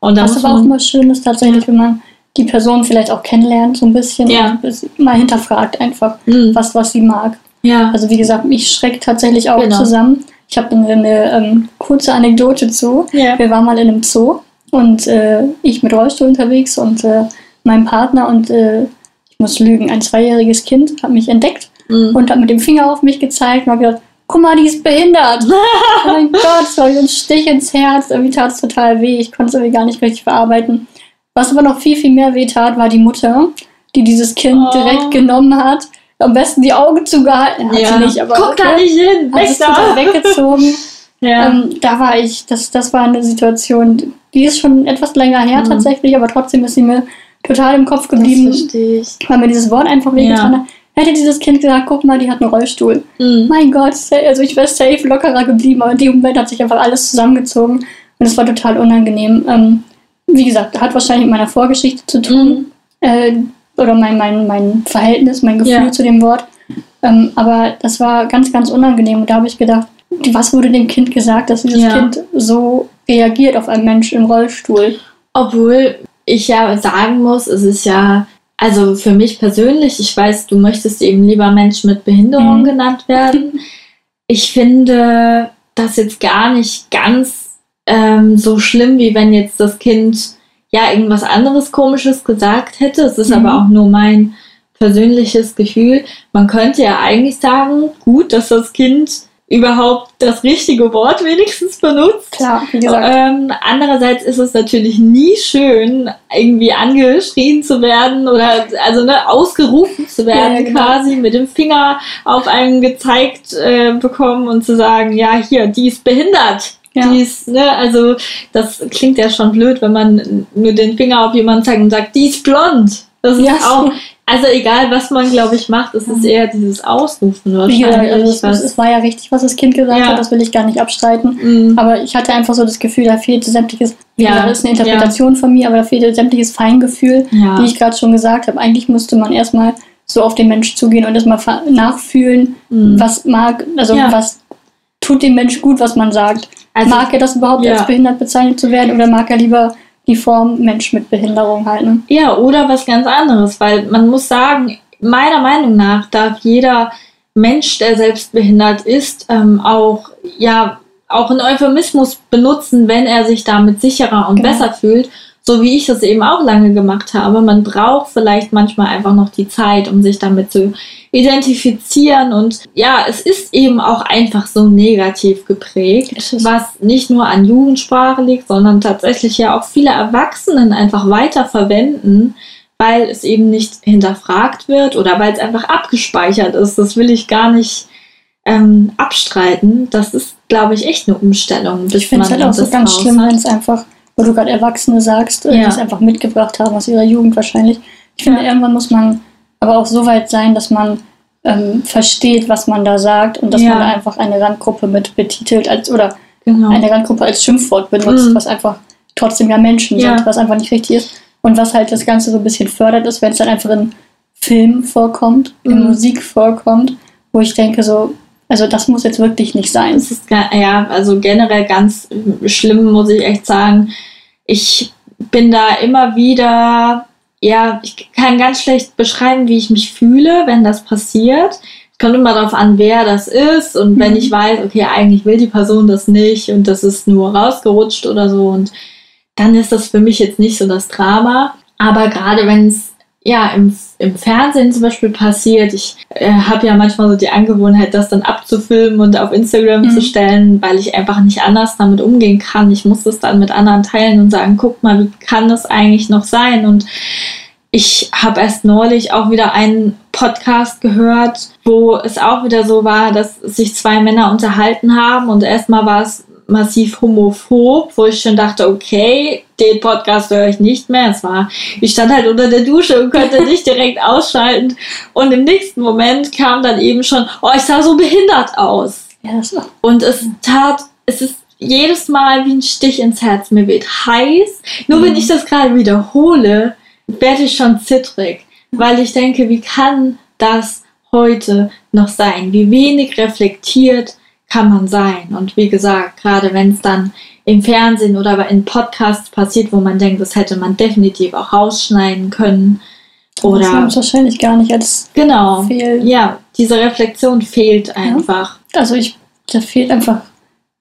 Und was aber auch immer schön ist tatsächlich, wenn man die Person vielleicht auch kennenlernt, so ein bisschen Ja. mal hinterfragt einfach, Hm, was, was sie mag. ja, Also wie gesagt, mich schreckt tatsächlich auch Genau. zusammen. Ich habe eine, eine ähm, kurze Anekdote zu. ja, Wir waren mal in einem Zoo und äh, ich mit Rollstuhl unterwegs und äh, mein Partner und äh, ich muss lügen, ein zweijähriges Kind hat mich entdeckt hm. und hat mit dem Finger auf mich gezeigt und hat gesagt, guck mal, die ist behindert. *laughs* oh mein Gott, so ein Stich ins Herz, irgendwie tat es total weh, ich konnte es irgendwie gar nicht richtig verarbeiten. Was aber noch viel, viel mehr weh tat, war die Mutter, die dieses Kind Oh. direkt genommen hat, am besten die Augen zugehalten, hat ja. sie nicht, aber Guck da nicht hin, weg es da. weggezogen. *laughs* Ja. Ähm, da war ich, das, das war eine Situation, die ist schon etwas länger her Mhm. tatsächlich, aber trotzdem ist sie mir total im Kopf das geblieben, verstehe ich. weil mir dieses Wort einfach wehgetan Ja. hat. Hätte dieses Kind gesagt, guck mal, die hat einen Rollstuhl. Hm. Mein Gott, also ich wäre safe lockerer geblieben, aber in dem Moment hat sich einfach alles zusammengezogen und es war total unangenehm. Ähm, wie gesagt, hat wahrscheinlich mit meiner Vorgeschichte zu tun Hm. äh, oder mein, mein, mein Verhältnis, mein Gefühl Ja. zu dem Wort. Ähm, aber das war ganz, ganz unangenehm und da habe ich gedacht, was wurde dem Kind gesagt, dass dieses Ja. Kind so reagiert auf einen Menschen im Rollstuhl? Obwohl ich ja sagen muss, es ist ja also für mich persönlich, ich weiß, du möchtest eben lieber Mensch mit Behinderung Mhm. genannt werden. Ich finde das jetzt gar nicht ganz ähm, so schlimm, wie wenn jetzt das Kind ja irgendwas anderes Komisches gesagt hätte. Es ist Mhm. aber auch nur mein persönliches Gefühl. Man könnte ja eigentlich sagen, gut, dass das Kind überhaupt das richtige Wort wenigstens benutzt. Klar, wie gesagt. Ähm, andererseits ist es natürlich nie schön, irgendwie angeschrien zu werden oder also ne, ausgerufen zu werden, Ja, genau. quasi mit dem Finger auf einen gezeigt äh, bekommen und zu sagen, ja, hier, die ist behindert. Ja. Die ist, ne, also das klingt ja schon blöd, wenn man nur den Finger auf jemanden zeigt und sagt, die ist blond. Das ist Ja. auch, *laughs* also egal was man, glaube ich, macht, es ist eher dieses Ausrufen wahrscheinlich. also es, es war ja richtig, was das Kind gesagt Ja. hat, das will ich gar nicht abstreiten. Mm, Aber ich hatte einfach so das Gefühl, da fehlte sämtliches, Ja, das ist eine Interpretation von mir, aber da fehlte sämtliches Feingefühl, ja. wie ich gerade schon gesagt habe. Eigentlich müsste man erstmal so auf den Mensch zugehen und erstmal nachfühlen, Mm. was mag, also Ja. was tut dem Mensch gut, was man sagt. Also- mag er das überhaupt ja. als behindert bezeichnet zu werden oder mag er lieber die Form Mensch mit Behinderung halten? Ja, oder was ganz anderes, weil man muss sagen, meiner Meinung nach darf jeder Mensch, der selbst behindert ist, ähm, auch, ja, auch einen Euphemismus benutzen, wenn er sich damit sicherer und Genau. besser fühlt, so wie ich das eben auch lange gemacht habe. Man braucht vielleicht manchmal einfach noch die Zeit, um sich damit zu identifizieren und ja, es ist eben auch einfach so negativ geprägt, was nicht nur an Jugendsprache liegt, sondern tatsächlich ja auch viele Erwachsenen einfach weiter verwenden, weil es eben nicht hinterfragt wird oder weil es einfach abgespeichert ist. Das will ich gar nicht ähm, abstreiten. Das ist, glaube ich, echt eine Umstellung. Ich finde es halt auch so ganz schlimm, wenn es einfach, wo du gerade Erwachsene sagst, äh, Ja. die es einfach mitgebracht haben aus ihrer Jugend wahrscheinlich. Ich finde, Ja. irgendwann muss man aber auch so weit sein, dass man ähm, versteht, was man da sagt und dass Ja. man da einfach eine Randgruppe mit betitelt als oder Genau. eine Randgruppe als Schimpfwort benutzt, Mhm. was einfach trotzdem ja Menschen Ja. sind, was einfach nicht richtig ist. Und was halt das Ganze so ein bisschen fördert, ist, wenn es dann einfach in Film vorkommt, in Mhm. Musik vorkommt, wo ich denke so, also das muss jetzt wirklich nicht sein. Es ist ja, also generell ganz schlimm, muss ich echt sagen. Ich bin da immer wieder, ja, ich kann ganz schlecht beschreiben, wie ich mich fühle, wenn das passiert. Es kommt immer darauf an, wer das ist und wenn Mhm. ich weiß, okay, eigentlich will die Person das nicht und das ist nur rausgerutscht oder so und dann ist das für mich jetzt nicht so das Drama. Aber gerade wenn es ja im, im Fernsehen zum Beispiel passiert, ich äh, habe ja manchmal so die Angewohnheit, das dann abzufilmen und auf Instagram Mhm. zu stellen, weil ich einfach nicht anders damit umgehen kann. Ich muss es dann mit anderen teilen und sagen, guck mal, wie kann das eigentlich noch sein? Und ich habe erst neulich auch wieder einen Podcast gehört, wo es auch wieder so war, dass sich zwei Männer unterhalten haben und erstmal war es massiv homophob, wo ich schon dachte, okay, den Podcast höre ich nicht mehr. Es war, ich stand halt unter der Dusche und konnte *laughs* nicht direkt ausschalten. Und im nächsten Moment kam dann eben schon, oh, ich sah so behindert aus. Ja. Und es tat, es ist jedes Mal wie ein Stich ins Herz. Mir wird heiß. Nur wenn Mhm. ich das gerade wiederhole, werde ich schon zittrig. Weil ich denke, wie kann das heute noch sein? Wie wenig reflektiert kann man sein? Und wie gesagt, gerade wenn es dann im Fernsehen oder in Podcasts passiert, wo man denkt, das hätte man definitiv auch rausschneiden können. Das Oder haben es wahrscheinlich gar nicht als genau. Fehl. Ja, diese Reflexion fehlt einfach. Also ich, da fehlt einfach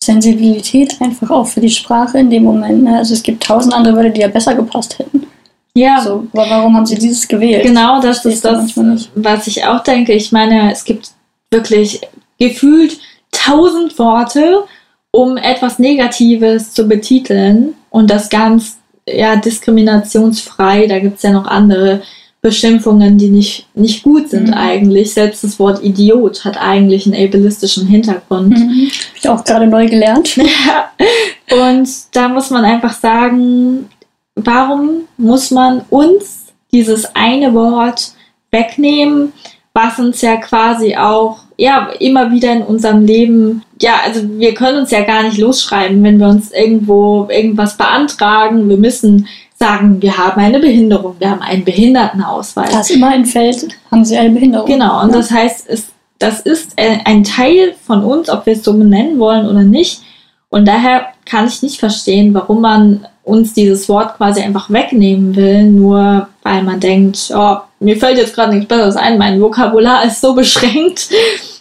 Sensibilität einfach auch für die Sprache in dem Moment. Ne? Also es gibt tausend andere Wörter, die ja besser gepasst hätten. Ja, So, aber warum haben sie dieses gewählt? Genau, das ist das, was ich auch denke. Ich meine, es gibt wirklich gefühlt tausend Worte, um etwas Negatives zu betiteln und das ganz ja, diskriminationsfrei. Da gibt es ja noch andere Beschimpfungen, die nicht, nicht gut sind Mhm. eigentlich. Selbst das Wort Idiot hat eigentlich einen ableistischen Hintergrund. Mhm. Hab ich auch gerade neu gelernt. *laughs* Und da muss man einfach sagen, warum muss man uns dieses eine Wort wegnehmen, was uns ja quasi auch ja immer wieder in unserem Leben ja also wir können uns ja gar nicht losschreiben, wenn wir uns irgendwo irgendwas beantragen. Wir müssen sagen, wir haben eine Behinderung, wir haben einen Behindertenausweis. Da es immer entfällt, haben sie eine Behinderung. Genau, und Ja. das heißt, es, das ist äh, ein Teil von uns, ob wir es so benennen wollen oder nicht. Und daher kann ich nicht verstehen, warum man uns dieses Wort quasi einfach wegnehmen will, nur weil man denkt, oh, mir fällt jetzt gerade nichts Besseres ein, mein Vokabular ist so beschränkt,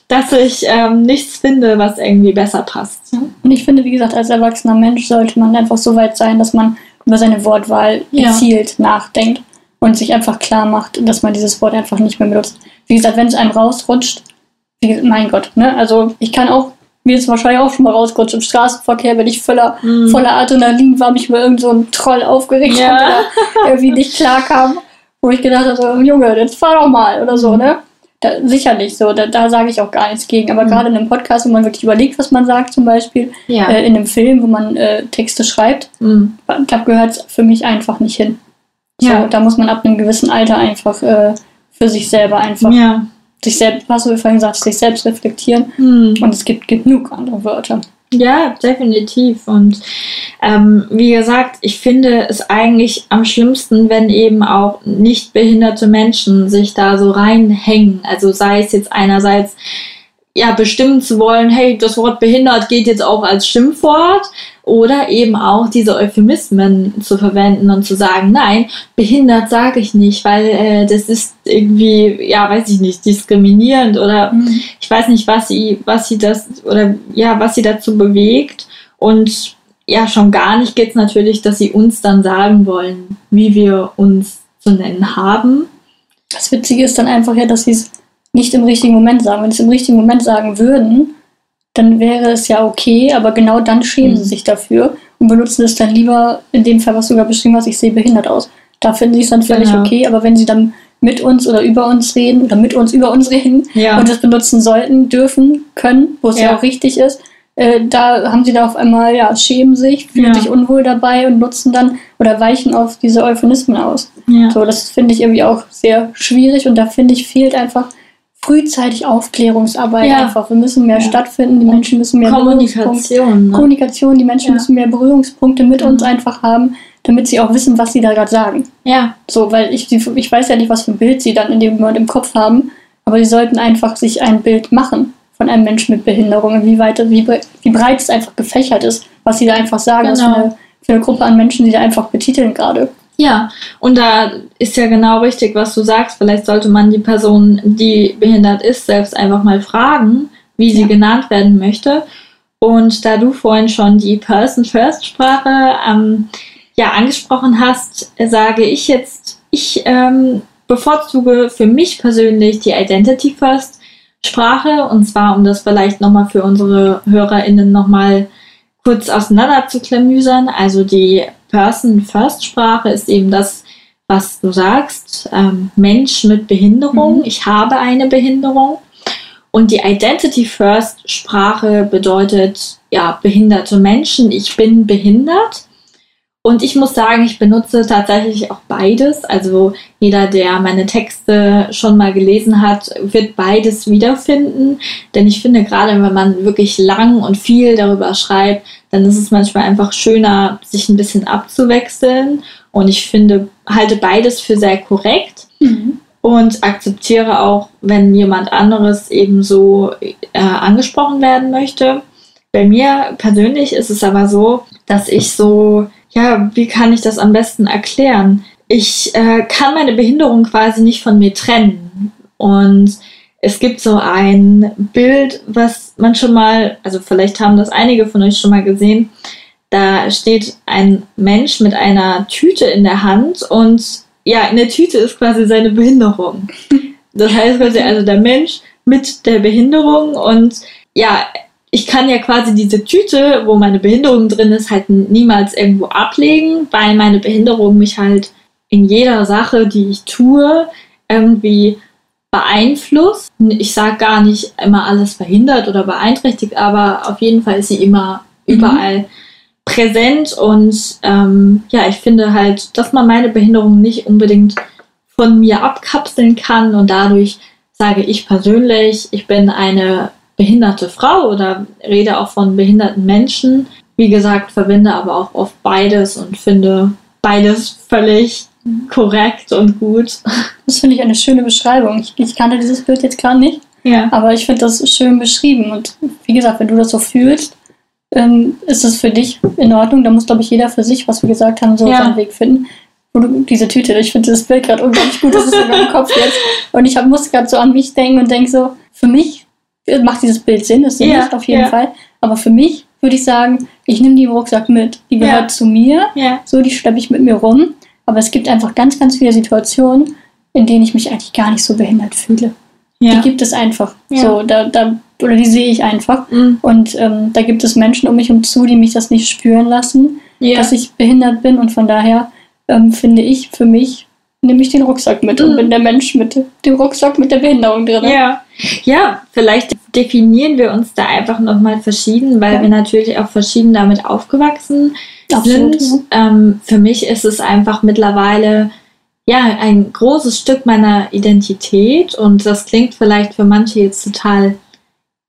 dass ich ähm, nichts finde, was irgendwie besser passt. Ja. Und ich finde, wie gesagt, als erwachsener Mensch sollte man einfach so weit sein, dass man über seine Wortwahl Ja. gezielt nachdenkt und sich einfach klar macht, dass man dieses Wort einfach nicht mehr benutzt. Wie gesagt, wenn es einem rausrutscht, wie, mein Gott, ne? Also ich kann auch, mir ist wahrscheinlich auch schon mal rausgerutscht im Straßenverkehr, wenn ich voller, Mhm. voller Adrenalin war, mich über irgend so Troll aufgeregt Ja. habe *laughs* oder irgendwie nicht klar kam, wo ich gedacht habe, Junge, jetzt fahr doch mal oder so, ne? Da, sicherlich so, da, da sage ich auch gar nichts gegen. Aber Mhm. gerade in einem Podcast, wo man wirklich überlegt, was man sagt, zum Beispiel, Ja. äh, in einem Film, wo man äh, Texte schreibt, Mhm. da gehört es für mich einfach nicht hin. So, Ja. Da muss man ab einem gewissen Alter einfach äh, für sich selber einfach, ja. sich selbst, was du vorhin gesagt hast, sich selbst reflektieren. Mhm. Und es gibt genug andere Wörter. Ja, definitiv. Und ähm, wie gesagt, ich finde es eigentlich am schlimmsten, wenn eben auch nicht behinderte Menschen sich da so reinhängen. Also sei es jetzt einerseits ja bestimmen zu wollen, hey, das Wort behindert geht jetzt auch als Schimpfwort oder eben auch diese Euphemismen zu verwenden und zu sagen, nein, behindert sage ich nicht, weil äh, das ist irgendwie, ja, weiß ich nicht, diskriminierend oder ich weiß nicht, was sie, was sie das oder ja, was sie dazu bewegt. Und ja, schon gar nicht geht es natürlich, dass sie uns dann sagen wollen, wie wir uns zu nennen haben. Das Witzige ist dann einfach ja, dass sie es nicht im richtigen Moment sagen. Wenn sie es im richtigen Moment sagen würden, dann wäre es ja okay, aber genau dann schämen Mhm. sie sich dafür und benutzen es dann lieber, in dem Fall, was du gerade beschrieben hast, ich sehe behindert aus. Da finden sie es dann völlig Genau. okay, aber wenn sie dann mit uns oder über uns reden oder mit uns über uns reden Ja. und das benutzen sollten, dürfen, können, wo es ja, Ja. auch richtig ist, äh, da haben sie da auf einmal, ja, schämen sich, fühlen Ja. sich unwohl dabei und nutzen dann oder weichen auf diese Euphemismen aus. So, das finde ich irgendwie auch sehr schwierig und da finde ich, fehlt einfach frühzeitig Aufklärungsarbeit Ja. einfach. Wir müssen mehr Ja. stattfinden, die Menschen müssen mehr Berührungspunkte. Kommunikation. Ne? Kommunikation, die Menschen Ja. müssen mehr Berührungspunkte mit Mhm. uns einfach haben, damit sie auch wissen, was sie da gerade sagen. Ja, So, weil ich, ich weiß ja nicht, was für ein Bild sie dann in dem Moment im Kopf haben, aber sie sollten einfach sich ein Bild machen von einem Menschen mit Behinderung, wie, weit, wie, wie breit es einfach gefächert ist, was sie da einfach sagen, was für Genau. eine, für eine Gruppe an Menschen sie da einfach betiteln gerade. Ja. Und da ist ja genau richtig, was du sagst. Vielleicht sollte man die Person, die behindert ist, selbst einfach mal fragen, wie sie Ja. genannt werden möchte. Und da du vorhin schon die Person-First-Sprache ähm, ja, angesprochen hast, sage ich jetzt, ich ähm, bevorzuge für mich persönlich die Identity-First-Sprache. Und zwar, um das vielleicht nochmal für unsere HörerInnen nochmal kurz auseinander zu klamüsern. Also die Person-First-Sprache ist eben das, was du sagst, ähm, Mensch mit Behinderung. Mhm. Ich habe eine Behinderung. Und die Identity First Sprache bedeutet, ja, behinderte Menschen. Ich bin behindert. Und ich muss sagen, ich benutze tatsächlich auch beides. Also jeder, der meine Texte schon mal gelesen hat, wird beides wiederfinden. Denn ich finde, gerade wenn man wirklich lang und viel darüber schreibt, dann ist es manchmal einfach schöner, sich ein bisschen abzuwechseln. Und ich finde, halte beides für sehr korrekt und akzeptiere auch, wenn jemand anderes eben so äh, angesprochen werden möchte. Bei mir persönlich ist es aber so, dass ich so, ja, wie kann ich das am besten erklären? Ich äh, kann meine Behinderung quasi nicht von mir trennen. Und es gibt so ein Bild, was man schon mal, also vielleicht haben das einige von euch schon mal gesehen. Da steht ein Mensch mit einer Tüte in der Hand und ja, in der Tüte ist quasi seine Behinderung. *laughs* Das heißt quasi also der Mensch mit der Behinderung und ja, ich kann ja quasi diese Tüte, wo meine Behinderung drin ist, halt niemals irgendwo ablegen, weil meine Behinderung mich halt in jeder Sache, die ich tue, irgendwie beeinflusst. Ich sage gar nicht immer alles verhindert oder beeinträchtigt, aber auf jeden Fall ist sie immer Mhm. überall präsent und ähm, ja, ich finde halt, dass man meine Behinderung nicht unbedingt von mir abkapseln kann und dadurch sage ich persönlich, ich bin eine behinderte Frau oder rede auch von behinderten Menschen. Wie gesagt, verbinde aber auch oft beides und finde beides völlig korrekt und gut. *laughs* Das finde ich eine schöne Beschreibung. Ich, ich kannte dieses Bild jetzt gerade nicht, Ja. aber ich finde das schön beschrieben. Und wie gesagt, wenn du das so fühlst, ähm, ist es für dich in Ordnung. Da muss, glaube ich, jeder für sich, was wir gesagt haben, so Ja. seinen Weg finden. Wo du, diese Tüte, ich finde das Bild gerade unglaublich gut, das ist in meinem Kopf jetzt. Und ich hab, muss gerade so an mich denken und denke so, für mich macht dieses Bild Sinn, ist Ja, nicht auf jeden ja. Fall. Aber für mich würde ich sagen, ich nehme die im Rucksack mit. Die gehört Ja. zu mir, Ja. so die schleppe ich mit mir rum. Aber es gibt einfach ganz, ganz viele Situationen, in denen ich mich eigentlich gar nicht so behindert fühle. Die gibt es einfach. So, da, da, oder die sehe ich einfach. Mhm. Und ähm, da gibt es Menschen um mich herum zu, die mich das nicht spüren lassen, dass ich behindert bin. Und von daher ähm, finde ich für mich, nehme ich den Rucksack mit und Mhm. bin der Mensch mit dem Rucksack mit der Behinderung drin. Ja. ja, vielleicht definieren wir uns da einfach nochmal verschieden, weil Ja. wir natürlich auch verschieden damit aufgewachsen Absolut, sind. Ähm, für mich ist es einfach mittlerweile ja ein großes Stück meiner Identität und das klingt vielleicht für manche jetzt total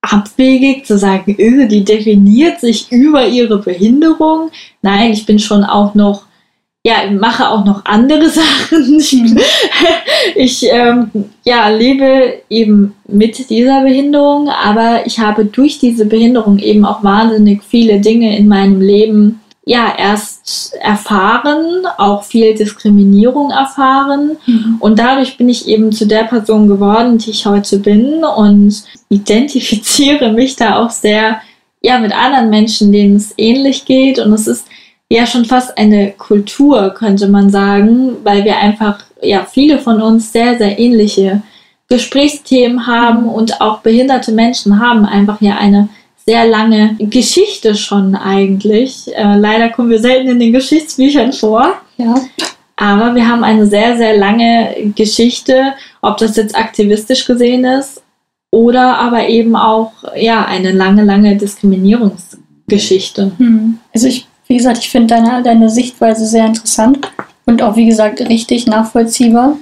abwegig zu sagen, öh, die definiert sich über ihre Behinderung. Nein, ich bin schon auch noch, ja, mache auch noch andere *laughs* Sachen. Ich, Mhm. ich ähm, ja, lebe eben mit dieser Behinderung, aber ich habe durch diese Behinderung eben auch wahnsinnig viele Dinge in meinem Leben ja erst erfahren, auch viel Diskriminierung erfahren. Mhm. Und dadurch bin ich eben zu der Person geworden, die ich heute bin und identifiziere mich da auch sehr ja mit anderen Menschen, denen es ähnlich geht. Und es ist ja schon fast eine Kultur, könnte man sagen, weil wir einfach ja viele von uns sehr, sehr ähnliche Gesprächsthemen haben und auch behinderte Menschen haben einfach ja eine sehr lange Geschichte schon eigentlich. Äh, leider kommen wir selten in den Geschichtsbüchern vor. Ja. Aber wir haben eine sehr, sehr lange Geschichte, ob das jetzt aktivistisch gesehen ist oder aber eben auch ja eine lange, lange Diskriminierungsgeschichte. Mhm. Also ich, wie gesagt, ich finde deine, deine Sichtweise sehr interessant und auch, wie gesagt, richtig nachvollziehbar.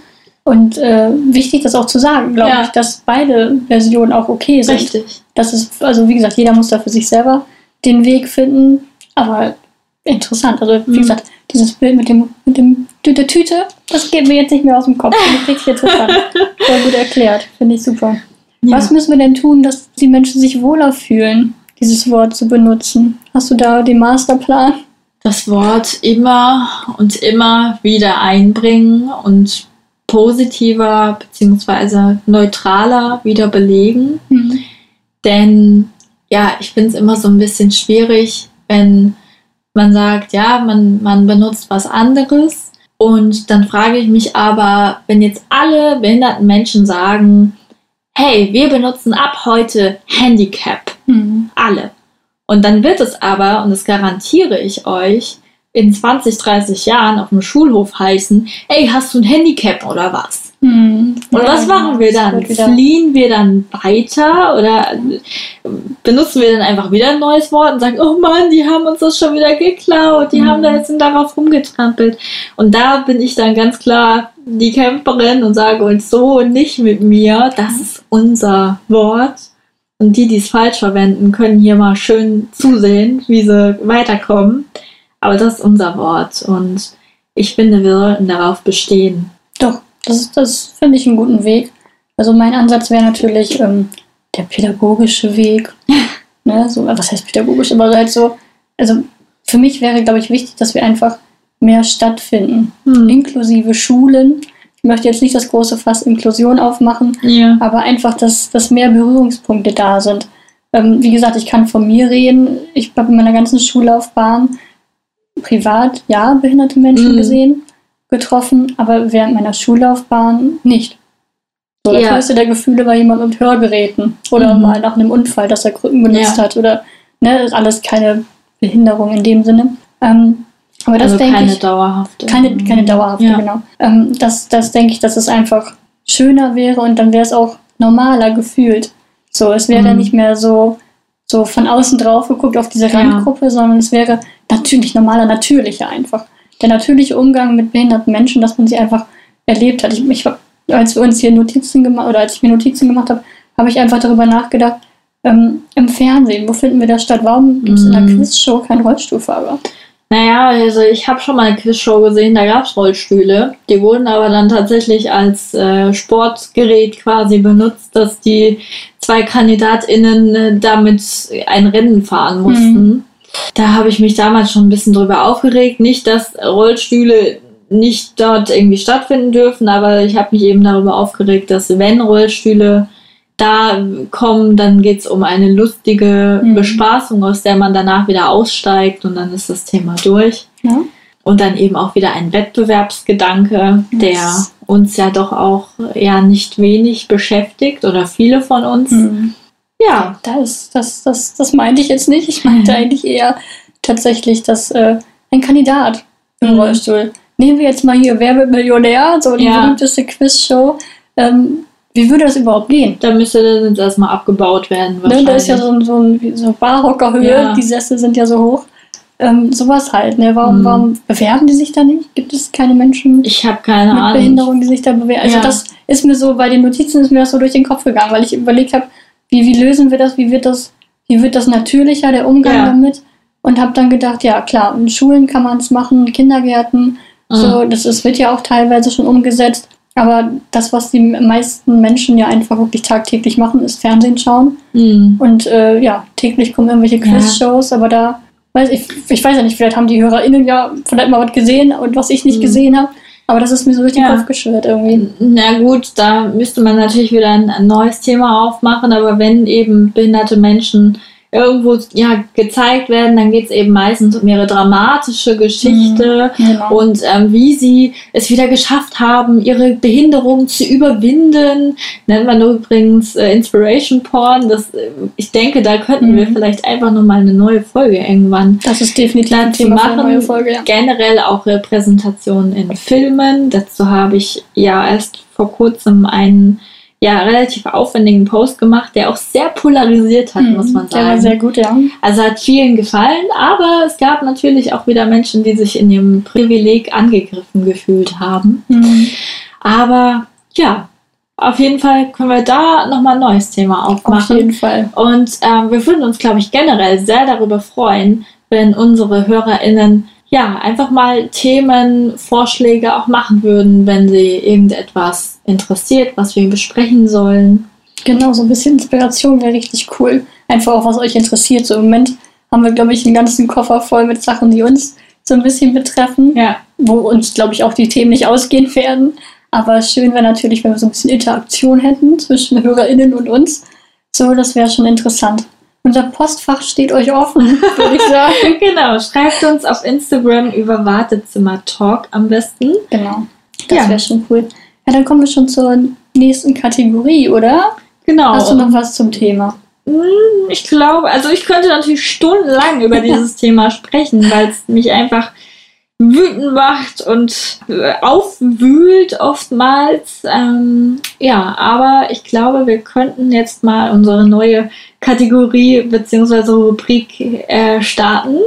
Und äh, wichtig, das auch zu sagen, glaube Ja. ich, dass beide Versionen auch okay sind. Richtig. Das ist, also wie gesagt, jeder muss da für sich selber den Weg finden. Aber interessant. Also wie Mhm. gesagt, dieses Bild mit dem, mit dem der Tüte, das geht mir jetzt nicht mehr aus dem Kopf. Finde ich richtig interessant. *laughs* Voll gut erklärt. Finde ich super. Ja. Was müssen wir denn tun, dass die Menschen sich wohler fühlen, dieses Wort zu benutzen? Hast du da den Masterplan? das Wort immer und immer wieder einbringen und positiver bzw. neutraler wieder belegen. Mhm. Denn ja, ich finde es immer so ein bisschen schwierig, wenn man sagt, ja, man, man benutzt was anderes. Und dann frage ich mich aber, wenn jetzt alle behinderten Menschen sagen, hey, wir benutzen ab heute Handicap, Mhm. alle. Und dann wird es aber, und das garantiere ich euch, in 20, 30 Jahren auf dem Schulhof heißen, ey, hast du ein Handicap oder was? Mhm. Und Ja, was machen wir dann? Fliehen wir dann weiter oder äh, benutzen wir dann einfach wieder ein neues Wort und sagen, oh Mann, die haben uns das schon wieder geklaut, die Mhm. haben da jetzt sind darauf rumgetrampelt. Und da bin ich dann ganz klar die Camperin und sage uns so nicht mit mir, das ist unser Wort. Und die, die es falsch verwenden, können hier mal schön zusehen, wie sie weiterkommen. Aber das ist unser Wort und ich finde, wir sollten darauf bestehen. Doch, das, ist- das finde ich einen guten Weg. Also mein Ansatz wäre natürlich ähm, der pädagogische Weg. *laughs* ne, so, was heißt pädagogisch? Aber halt so, also für mich wäre, glaube ich, wichtig, dass wir einfach mehr stattfinden. Hm. Inklusive Schulen. Ich möchte jetzt nicht das große Fass Inklusion aufmachen, Ja. aber einfach, dass, dass mehr Berührungspunkte da sind. Ähm, wie gesagt, ich kann von mir reden. Ich habe in meiner ganzen Schullaufbahn privat, ja, behinderte Menschen Mhm. gesehen, getroffen, aber während meiner Schullaufbahn nicht. So, das Ja. höchste der Gefühle war jemand mit Hörgeräten oder Mhm. mal nach einem Unfall, dass er Krücken benutzt Ja. hat oder, ne, ist alles keine Behinderung in dem Sinne. Ähm, aber das also denke keine ich. dauerhafte. Keine, keine dauerhafte, Ja. genau. Ähm, das, das denke ich, dass es einfach schöner wäre und dann wäre es auch normaler gefühlt. So, es wäre Mhm. nicht mehr so, so von außen drauf geguckt auf diese Ja. Randgruppe, sondern es wäre natürlich normaler, natürlicher einfach. Der natürliche Umgang mit behinderten Menschen, dass man sie einfach erlebt hat. Ich, ich, als wir uns hier Notizen gemacht oder als ich mir Notizen gemacht habe, habe ich einfach darüber nachgedacht, ähm, im Fernsehen, wo finden wir das statt? Warum gibt es in der Mhm. Quizshow keinen Rollstuhlfahrer? Naja, also ich habe schon mal eine Quizshow gesehen, da gab es Rollstühle. Die wurden aber dann tatsächlich als äh, Sportgerät quasi benutzt, dass die zwei KandidatInnen äh, damit ein Rennen fahren mussten. da habe ich mich damals schon ein bisschen drüber aufgeregt. Nicht, dass Rollstühle nicht dort irgendwie stattfinden dürfen, aber ich habe mich eben darüber aufgeregt, dass wenn Rollstühle da kommen, dann geht es um eine lustige Mhm. Bespaßung, aus der man danach wieder aussteigt und dann ist das Thema durch. Ja? Und dann eben auch wieder ein Wettbewerbsgedanke, der Yes. uns ja doch auch ja nicht wenig beschäftigt oder viele von uns. Mhm. Ja, Das, das, das, das meinte ich jetzt nicht. Ich meinte Mhm. *laughs* eigentlich eher tatsächlich, dass äh, ein Kandidat im Mhm. Rollstuhl. Nehmen wir jetzt mal hier Wer wird Millionär, so die Ja. berühmteste Quizshow. Ähm, wie würde das überhaupt gehen? da müsste das jetzt erstmal abgebaut werden. Ne, da ist ja so, ein- so, ein, so Barhockerhöhe, Ja. die Sessel sind ja so hoch. Ähm, sowas halt. Ne? Warum, Mhm. warum bewerben die sich da nicht? Gibt es keine Menschen Ich habe keine mit Ahnung. Behinderung, die sich da bewerben? Also Ja. das ist mir so, bei den Notizen ist mir das so durch den Kopf gegangen, weil ich überlegt habe, wie, wie lösen wir das, wie wird das, wie wird das natürlicher, der Umgang Ja. damit? Und habe dann gedacht, ja klar, in Schulen kann man es machen, Kindergärten, so, Mhm. das ist, wird ja auch teilweise schon umgesetzt. Aber das, was die meisten Menschen ja einfach wirklich tagtäglich machen, ist Fernsehen schauen. Mhm. Und äh, ja, täglich kommen irgendwelche Ja. Quiz-Shows, aber da, weiß ich, ich weiß ja nicht, vielleicht haben die HörerInnen ja vielleicht mal was gesehen und was ich nicht Mhm. gesehen habe. Aber das ist mir so durch den Ja. Kopf geschwirrt irgendwie. Na gut, da müsste man natürlich wieder ein neues Thema aufmachen, aber wenn eben behinderte Menschen irgendwo ja, gezeigt werden, dann geht es eben meistens um ihre dramatische Geschichte Genau. und ähm, wie sie es wieder geschafft haben, ihre Behinderung zu überwinden. Nennt man übrigens äh, Inspiration Porn. Das, äh, ich denke, da könnten wir Mhm. vielleicht einfach nochmal eine neue Folge irgendwann das ist definitiv ein Thema für eine machen. neue Folge, ja. Generell auch Repräsentationen in Filmen. Dazu habe ich ja erst vor kurzem einen ja, relativ aufwendigen Post gemacht, der auch sehr polarisiert hat, muss man Mhm. Der war sagen. sehr gut, ja. Also hat vielen gefallen, aber es gab natürlich auch wieder Menschen, die sich in ihrem Privileg angegriffen gefühlt haben. Mhm. Aber ja, auf jeden Fall können wir da nochmal ein neues Thema Auf aufmachen. jeden Fall. Und ähm, wir würden uns, glaube ich, generell sehr darüber freuen, wenn unsere HörerInnen ja einfach mal Themenvorschläge auch machen würden, wenn sie irgendetwas interessiert, was wir besprechen sollen. Genau, so ein bisschen Inspiration wäre richtig cool. Einfach auch, was euch interessiert. So im Moment haben wir, glaube ich, einen ganzen Koffer voll mit Sachen, die uns so ein bisschen betreffen. Ja, wo uns, glaube ich, auch die Themen nicht ausgehen *laughs* werden. Aber schön wäre natürlich, wenn wir so ein bisschen Interaktion hätten zwischen HörerInnen und uns. So, das wäre schon interessant. Unser Postfach steht euch offen, *laughs* würde ich sagen. genau. Schreibt uns auf Instagram über Wartezimmer Talk am besten. Genau, das Ja. wäre schon cool. Ja, dann kommen wir schon zur nächsten Kategorie, oder? Genau. Hast du noch was zum Thema? Hm, Ich glaube, also ich könnte natürlich stundenlang über *laughs* dieses Thema sprechen, weil es mich einfach wütend macht und äh, aufwühlt oftmals. Ähm, ja, aber ich glaube, wir könnten jetzt mal unsere neue Kategorie bzw. Rubrik äh, starten.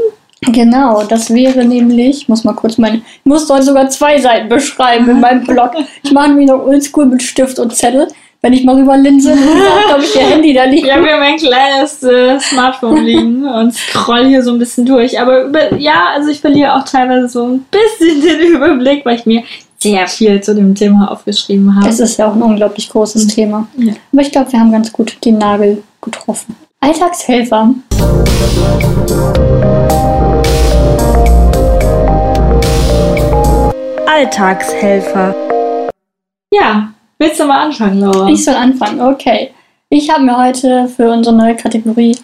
Genau, das wäre nämlich, ich muss mal kurz meine, ich muss heute sogar zwei Seiten beschreiben in meinem Blog. Ich mache nämlich noch oldschool mit Stift und Zettel. Wenn ich mal rüberlinse, dann glaube ich, ihr Handy da liegt. Ja, wir haben ein kleines äh, Smartphone liegen und scroll hier so ein bisschen durch. Aber über, ja, also ich verliere auch teilweise so ein bisschen den Überblick, weil ich mir sehr viel zu dem Thema aufgeschrieben habe. Es ist ja auch ein unglaublich großes Thema. Ja. Aber ich glaube, wir haben ganz gut den Nagel getroffen. Alltagshelfer. Alltagshelfer. Ja, willst du mal anfangen, Laura? Ich soll anfangen, okay. Ich habe mir heute für unsere neue Kategorie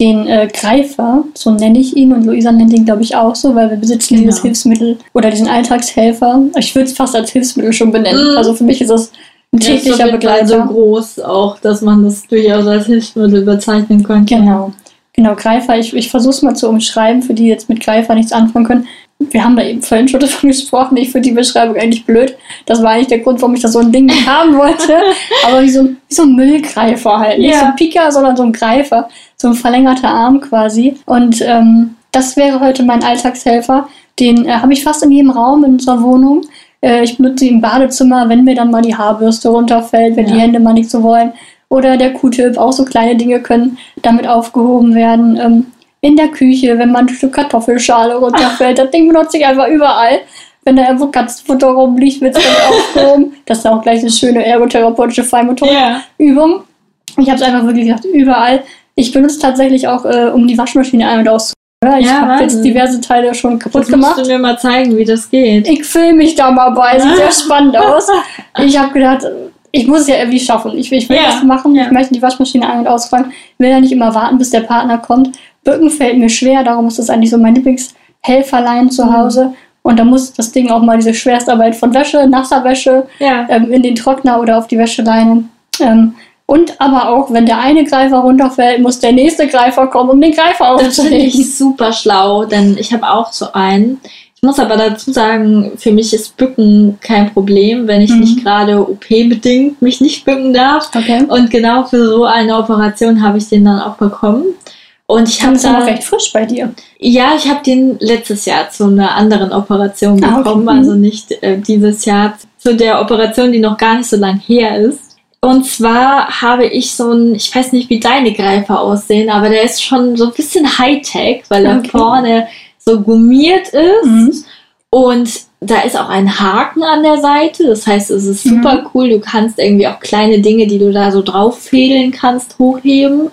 den äh, Greifer, so nenne ich ihn, und Luisa nennt ihn, glaube ich, auch so, weil wir besitzen Genau. dieses Hilfsmittel oder diesen Alltagshelfer. Ich würde es fast als Hilfsmittel schon benennen. Mhm. Also für mich ist das ein täglicher jeden Fall so Begleiter. groß auch, dass man das durchaus als Hilfsmittel bezeichnen könnte. Genau. Genau, Greifer. Ich, ich versuche es mal zu umschreiben, für die jetzt mit Greifer nichts anfangen können. Wir haben da eben vorhin schon *laughs* davon gesprochen. Ich finde die Beschreibung eigentlich blöd. Das war eigentlich der Grund, warum ich das so ein Ding nicht haben wollte. *laughs* Aber wie so, ein- wie so ein Müllgreifer halt. Nicht Ja. so ein Pika, sondern so ein Greifer. So ein verlängerter Arm quasi. Und ähm, das wäre heute mein Alltagshelfer. Den äh, habe ich fast in jedem Raum in unserer Wohnung. Äh, ich benutze ihn im Badezimmer, wenn mir dann mal die Haarbürste runterfällt, wenn Ja. die Hände mal nicht so wollen. Oder der Q-Tip, auch so kleine Dinge können damit aufgehoben werden. Ähm, in der Küche, wenn mal ein Stück Kartoffelschale runterfällt, das Ding benutze ich einfach überall. Wenn da irgendwo Katzenfutter rumliegt, wird es dann aufgehoben. Das ist auch gleich eine schöne ergotherapeutische Feinmotorik. Ja. Übung. Ich habe es einfach wirklich gesagt, überall. Ich benutze tatsächlich auch, äh, um die Waschmaschine ein- und. Oder? Ich Ja, habe jetzt diverse Teile schon kaputt Das musst gemacht. du mir mal zeigen, wie das geht. Ich filme mich da mal bei, sieht sehr *laughs* spannend aus. Ich habe gedacht, ich muss es ja irgendwie schaffen. Ich, ich will Ja, das machen, ja. ich möchte die Waschmaschine an- und ausräumen. Ich will ja nicht immer warten, bis der Partner kommt. Bücken fällt mir schwer, darum ist das eigentlich so mein Lieblingshelferlein zu Mhm. Hause. Und da muss das Ding auch mal diese Schwerstarbeit von Wäsche, nasser Wäsche, Ja. ähm, in den Trockner oder auf die Wäscheleine. Ähm, und aber auch, wenn der eine Greifer runterfällt, muss der nächste Greifer kommen, um den Greifer Das finde aufzunehmen. ich super schlau, denn ich habe auch so einen. Ich muss aber dazu sagen, für mich ist Bücken kein Problem, wenn ich Mhm. nicht gerade OP-bedingt mich nicht bücken darf. Okay. Und genau für so eine Operation habe ich den dann auch bekommen. Und ich habe da, recht frisch bei dir. ja, ich habe den letztes Jahr zu einer anderen Operation Ah, okay. bekommen, Mhm. also nicht äh, dieses Jahr zu der Operation, die noch gar nicht so lang her ist. Und zwar habe ich so ein, ich weiß nicht, wie deine Greifer aussehen, aber der ist schon so ein bisschen Hightech, weil er Okay. vorne so gummiert ist. Mhm. Und da ist auch ein Haken an der Seite. Das heißt, es ist super Mhm. cool. Du kannst irgendwie auch kleine Dinge, die du da so drauf fädeln kannst, hochheben.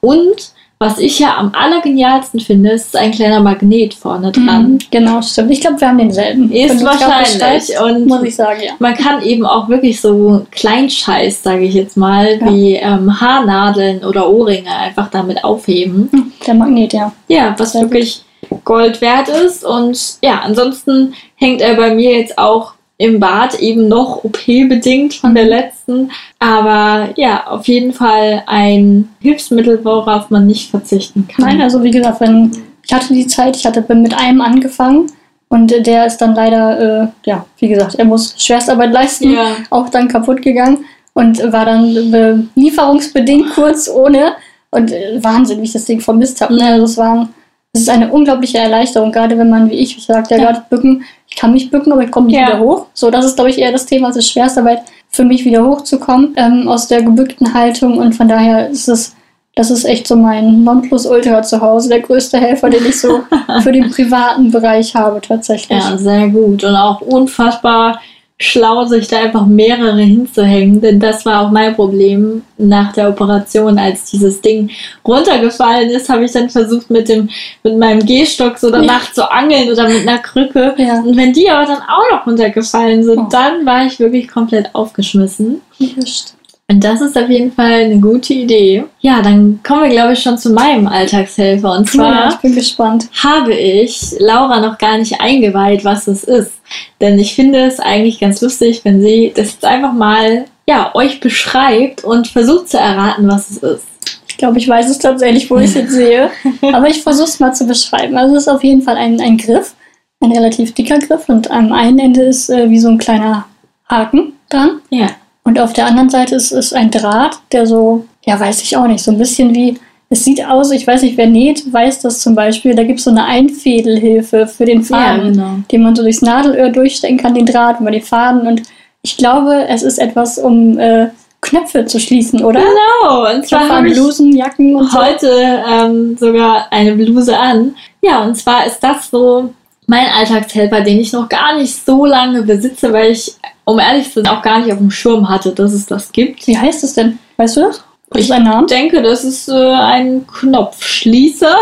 Und was ich ja am allergenialsten finde, ist ein kleiner Magnet vorne dran. Mhm, genau, stimmt. Ich glaube, wir haben denselben. Ist wahrscheinlich. Und- muss ich sagen, ja. Man kann eben auch wirklich so Kleinscheiß, sage ich jetzt mal, Ja. wie ähm, Haarnadeln oder Ohrringe einfach damit aufheben. Hm, Der Magnet, ja. Ja, was Sehr gut. wirklich Gold wert ist. Und ja, ansonsten hängt er bei mir jetzt auch im Bad eben noch OP-bedingt von der letzten. Aber ja, auf jeden Fall ein Hilfsmittel, worauf man nicht verzichten kann. Nein, also wie gesagt, wenn ich hatte die Zeit, ich hatte bin mit einem angefangen und der ist dann leider, äh, ja, wie gesagt, er muss Schwerstarbeit leisten, Ja. auch dann kaputt gegangen und war dann lieferungsbedingt kurz ohne und äh, Wahnsinn, wie ich das Ding vermisst habe. Ne? Also es war es ist eine unglaubliche Erleichterung, gerade wenn man, wie ich, ich sagte ja Ja. gerade, bücken, ich kann mich bücken, aber ich komme nicht Ja. wieder hoch. So, das ist, glaube ich, eher das Thema, es ist Schwerstarbeit für mich wieder hochzukommen ähm, aus der gebückten Haltung und von daher ist es, das ist echt so mein Nonplusultra zu Hause, der größte Helfer, den ich so *laughs* für den privaten Bereich habe tatsächlich. Ja, sehr gut. Und auch unfassbar schlau, sich da einfach mehrere hinzuhängen. Denn das war auch mein Problem nach der Operation. Als dieses Ding runtergefallen ist, habe ich dann versucht, mit, dem, mit meinem Gehstock so danach zu angeln oder mit einer Krücke. Ja. Und wenn die aber dann auch noch runtergefallen sind, Oh. dann war ich wirklich komplett aufgeschmissen. Ja, stimmt. Und das ist auf jeden Fall eine gute Idee. Ja, dann kommen wir, glaube ich, schon zu meinem Alltagshelfer. Und zwar Ja, ich bin gespannt. habe ich Laura noch gar nicht eingeweiht, was es ist. Denn ich finde es eigentlich ganz lustig, wenn sie das jetzt einfach mal ja, euch beschreibt und versucht zu erraten, was es ist. Ich glaube, ich weiß es tatsächlich, wo ich es jetzt sehe. *laughs* Aber ich versuche es mal zu beschreiben. Also es ist auf jeden Fall ein, ein Griff, ein relativ dicker Griff und am einen Ende ist äh, wie so ein kleiner Haken dran. Ja. Und auf der anderen Seite ist, ist ein Draht, der so, ja, weiß ich auch nicht, so ein bisschen wie, es sieht aus, ich weiß nicht, wer näht, weiß das zum Beispiel, da gibt es so eine Einfädelhilfe für den Faden, genau. den man so durchs Nadelöhr durchstecken kann, den Draht über den Faden. Und ich glaube, es ist etwas, um äh, Knöpfe zu schließen, oder? Genau, und zwar ich Blusen, Jacken und so. heute ähm, sogar eine Bluse an. Ja, und zwar ist das so mein Alltagshelfer, den ich noch gar nicht so lange besitze, weil ich, um ehrlich zu sein, auch gar nicht auf dem Schirm hatte, dass es das gibt. Wie heißt es denn? Weißt du das? Was Ich ist ein Name? Denke, das ist äh, ein Knopfschließer.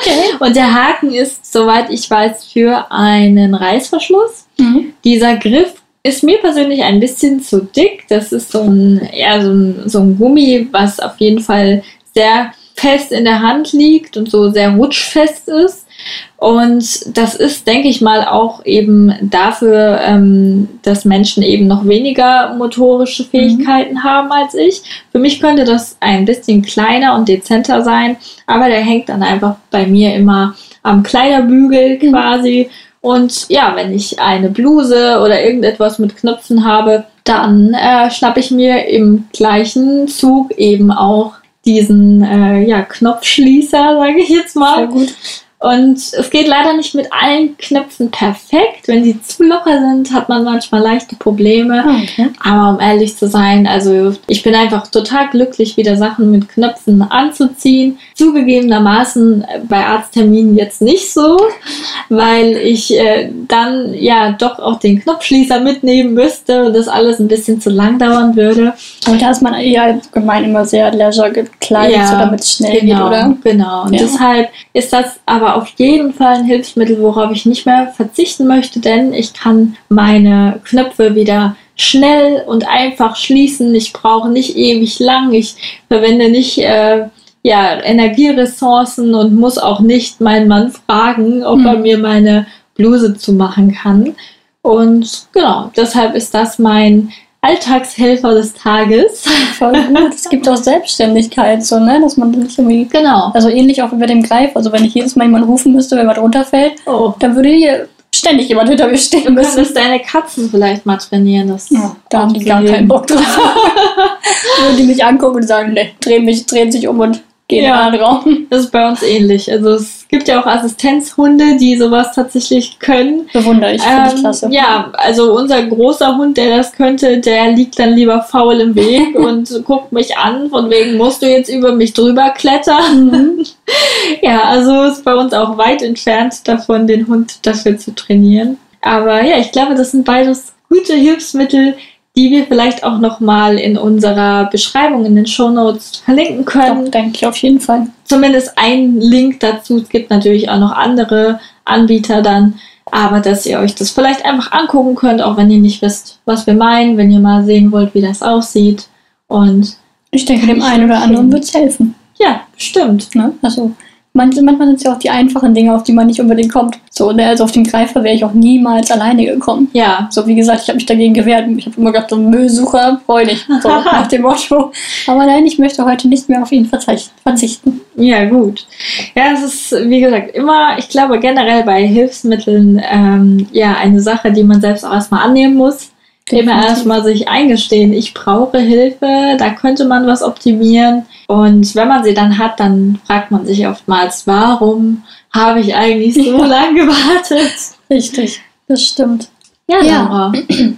Okay. *laughs* Und der Haken ist, soweit ich weiß, für einen Reißverschluss. Mhm. Dieser Griff ist mir persönlich ein bisschen zu dick. Das ist so ein, eher so ein, so ein Gummi, was auf jeden Fall sehr fest in der Hand liegt und so sehr rutschfest ist. Und das ist, denke ich mal, auch eben dafür, ähm, dass Menschen eben noch weniger motorische Fähigkeiten haben als ich. Für mich könnte das ein bisschen kleiner und dezenter sein, aber der hängt dann einfach bei mir immer am Kleiderbügel Mhm. quasi. Und ja, wenn ich eine Bluse oder irgendetwas mit Knöpfen habe, dann äh, schnappe ich mir im gleichen Zug eben auch diesen äh, ja, Knopfschließer, sage ich jetzt mal. Sehr gut. Und es geht leider nicht mit allen Knöpfen perfekt. Wenn die zu locker sind, hat man manchmal leichte Probleme. Ah, okay. Aber um ehrlich zu sein, also ich bin einfach total glücklich, wieder Sachen mit Knöpfen anzuziehen. Zugegebenermaßen bei Arztterminen jetzt nicht so, weil ich äh, dann ja doch auch den Knopfschließer mitnehmen müsste und das alles ein bisschen zu lang dauern würde. Aber da ist man eher allgemein immer sehr leisure gekleidet, so damit es schnell genau, geht, oder? Genau. Und Ja. deshalb ist das aber aber auf jeden Fall ein Hilfsmittel, worauf ich nicht mehr verzichten möchte, denn ich kann meine Knöpfe wieder schnell und einfach schließen. Ich brauche nicht ewig lang. Ich verwende nicht äh, ja, Energieressourcen und muss auch nicht meinen Mann fragen, ob er Mhm. mir meine Bluse zumachen kann. Und genau, deshalb ist das mein Alltagshelfer des Tages. Voll gut. Es gibt auch Selbstständigkeit, so, ne? Dass man nicht irgendwie. Genau. Also ähnlich auch bei dem Greif. Also wenn ich jedes Mal jemanden rufen müsste, wenn was runterfällt, Oh. dann würde hier ständig jemand hinter mir stehen Du müssen. müsstest deine Katzen vielleicht mal trainieren. Das Ja, da haben die gar keinen Bock drauf. *laughs* Würden die mich angucken und sagen, ne, drehen, mich, drehen sich um und gehen Ja. Raum. Das ist bei uns ähnlich. Also es gibt ja auch Assistenzhunde, die sowas tatsächlich können. Bewundere ich, finde ich Ähm, klasse. ja, also unser großer Hund, der das könnte, der liegt dann lieber faul im Weg *laughs* und guckt mich an, von wegen musst du jetzt über mich drüber klettern. Mhm. *laughs* Ja, also ist bei uns auch weit entfernt davon, den Hund dafür zu trainieren. Aber ja, ich glaube, das sind beides gute Hilfsmittel, die wir vielleicht auch nochmal in unserer Beschreibung in den Shownotes verlinken können Doch, denke ich auf jeden Fall. zumindest ein Link dazu. Es gibt natürlich auch noch andere Anbieter dann, aber dass ihr euch das vielleicht einfach angucken könnt, auch wenn ihr nicht wisst, was wir meinen, wenn ihr mal sehen wollt, wie das aussieht. Und Ich denke, dem einen oder anderen wird es helfen. ja, bestimmt. Ne? Also manche, manchmal sind es ja auch die einfachen Dinge, auf die man nicht unbedingt kommt. So, ne? also auf den Greifer wäre ich auch niemals alleine gekommen. Ja, So, wie gesagt, ich habe mich dagegen gewehrt. Ich habe immer gedacht, so Müllsucher, freu dich. So, *laughs* nach dem Motto. Aber nein, ich möchte heute nicht mehr auf ihn verzichten. ja, gut. Ja, es ist, wie gesagt, immer, ich glaube generell bei Hilfsmitteln, ähm, ja, eine Sache, die man selbst auch erstmal annehmen muss. Immer erstmal sich eingestehen, ich brauche Hilfe, da könnte man was optimieren. Und wenn man sie dann hat, dann fragt man sich oftmals, warum habe ich eigentlich so *laughs* Ja. lange gewartet? Richtig, das stimmt. Ja, Ja. Laura,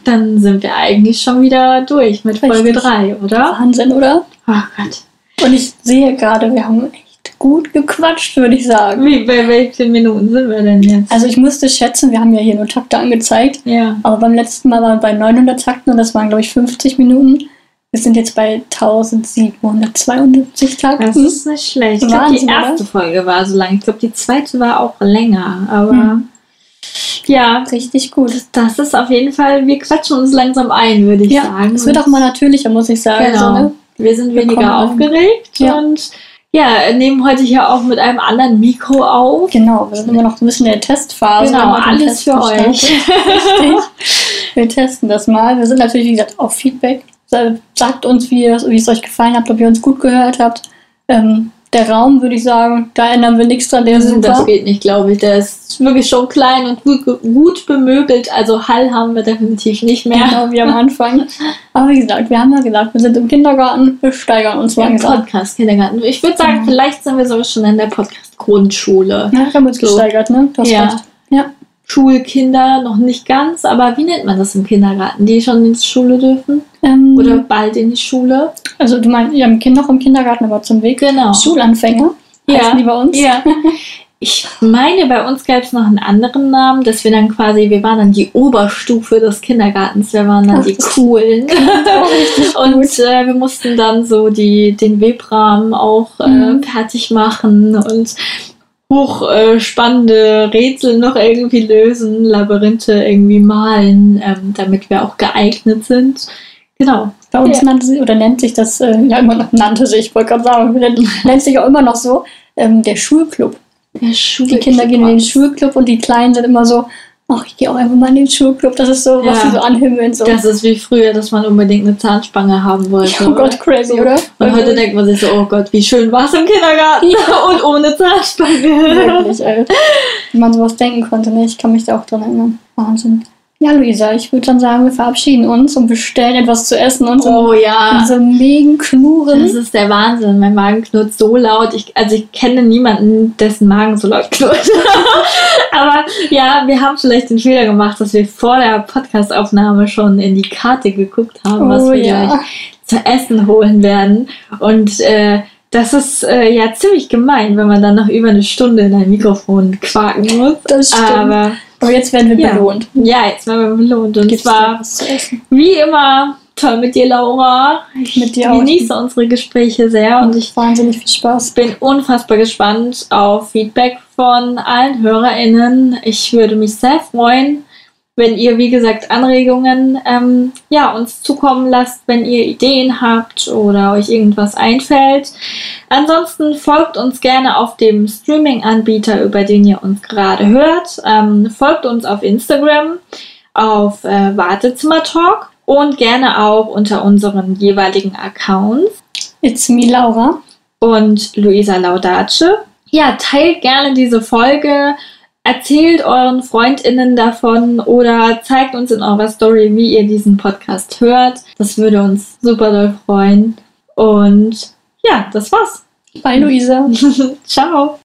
dann sind wir eigentlich schon wieder durch mit Folge Richtig. 3, oder? Wahnsinn, oder? Oh Gott. Und ich sehe gerade, wir haben echt gut gequatscht, würde ich sagen. Wie, bei welchen Minuten sind wir denn jetzt? Also ich musste schätzen, wir haben ja hier nur Takte angezeigt. ja. Aber beim letzten Mal waren wir bei 900 Takten und das waren, glaube ich, 50 Minuten. Wir sind jetzt bei 1772 Takten. Das ist nicht schlecht. Ich glaube, die erste Folge war so lang. Ich glaube, die zweite war auch länger. Aber Hm. ja, Richtig gut. das ist auf jeden Fall, wir quatschen uns langsam ein, würde ich Ja, sagen. es wird auch mal natürlicher, muss ich sagen. Genau. So, ne? Wir sind Wir weniger an. aufgeregt Ja. und ja, nehmen heute hier auch mit einem anderen Mikro auf. Genau, wir sind immer noch ein bisschen in der Testphase. Genau, Wir haben den alles Test für euch. *laughs* Richtig. Wir testen das mal. Wir sind natürlich, wie gesagt, auf Feedback. Sa- Sagt uns, wie, es- wie es euch gefallen hat, ob ihr uns gut gehört habt. Ähm, der Raum, würde ich sagen, da ändern wir nichts dran. Der ist Das super. geht nicht, glaube ich. Der ist wirklich schon klein und gut, gut bemöbelt. Also Hall haben wir definitiv nicht mehr. Genau wie am *laughs* Anfang. Aber wie gesagt, wir haben ja gesagt, wir sind im Kindergarten, wir steigern uns Ja, langsam. Podcast, Kindergarten. Ich würde sagen, Genau. vielleicht sind wir sogar schon in der Podcast-Grundschule. Ja, wir haben uns So. gesteigert, ne? Du hast Ja. recht. Ja. Schulkinder noch nicht ganz, aber wie nennt man das im Kindergarten? Die schon in die Schule dürfen? Ähm, Oder bald in die Schule? also du meinst, wir haben Kind noch im Kindergarten, aber zum Weg. Genau. Schulanfänger heißen die bei uns. Ja. Ich meine, bei uns gab es noch einen anderen Namen, dass wir dann quasi, wir waren dann die Oberstufe des Kindergartens, wir waren dann Ach, die Coolen. *laughs* *laughs* Und äh, wir mussten dann so die, den Webrahmen auch äh, Mhm. fertig machen und hochspannende Rätsel noch irgendwie lösen, Labyrinthe irgendwie malen, ähm, damit wir auch geeignet sind. Genau. Bei uns Ja. nannte sie, oder nennt sich das, äh, ja immer noch, nannte sich, ich wollte gerade sagen, *laughs* nennt, sich auch immer noch so, ähm, der Schulclub. Der Die Kinder gehen in den Schulclub und die Kleinen sind immer so, ach, ich gehe auch einfach mal in den Schulclub. Das ist so, was Ja. sie so anhimmeln. So. Das ist wie früher, dass man unbedingt eine Zahnspange haben wollte. oh Gott, crazy, oder? Und heute denkt man sich so, oh Gott, wie schön war es im Kindergarten *laughs* und ohne Zahnspange. Wirklich, ey. Wie man sowas denken konnte, ne? Ich kann mich da auch dran erinnern. Wahnsinn. Ja, Luisa, ich würde dann sagen, wir verabschieden uns und bestellen etwas zu essen und so, Oh ja. und so megen Das ist der Wahnsinn. Mein Magen knurrt so laut. Ich, also ich kenne niemanden, dessen Magen so laut *laughs* knurrt. Aber ja, wir haben vielleicht den Fehler gemacht, dass wir vor der Podcastaufnahme schon in die Karte geguckt haben, was Oh wir ja. gleich zu essen holen werden. Und äh, das ist äh, ja ziemlich gemein, wenn man dann noch über eine Stunde in ein Mikrofon quaken muss. Das stimmt. Aber Aber jetzt werden wir ja, belohnt. ja, jetzt werden wir belohnt. Und Gibt's zwar was zu essen? wie immer toll mit dir, Laura. Ich Mit dir auch. genieße unsere Gespräche sehr und ich wahnsinnig viel Spaß. bin unfassbar gespannt auf Feedback von allen HörerInnen. Ich würde mich sehr freuen, wenn ihr, wie gesagt, Anregungen ähm, ja, uns zukommen lasst, wenn ihr Ideen habt oder euch irgendwas einfällt. Ansonsten folgt uns gerne auf dem Streaming-Anbieter, über den ihr uns gerade hört. Ähm, folgt uns auf Instagram, auf äh, Wartezimmer Talk und gerne auch unter unseren jeweiligen Accounts It's me, Laura. und Luisa Laudace. Ja, teilt gerne diese Folge, erzählt euren FreundInnen davon oder zeigt uns in eurer Story, wie ihr diesen Podcast hört. Das würde uns super doll freuen. Und ja, das war's. Bye, Luisa. *laughs* Ciao.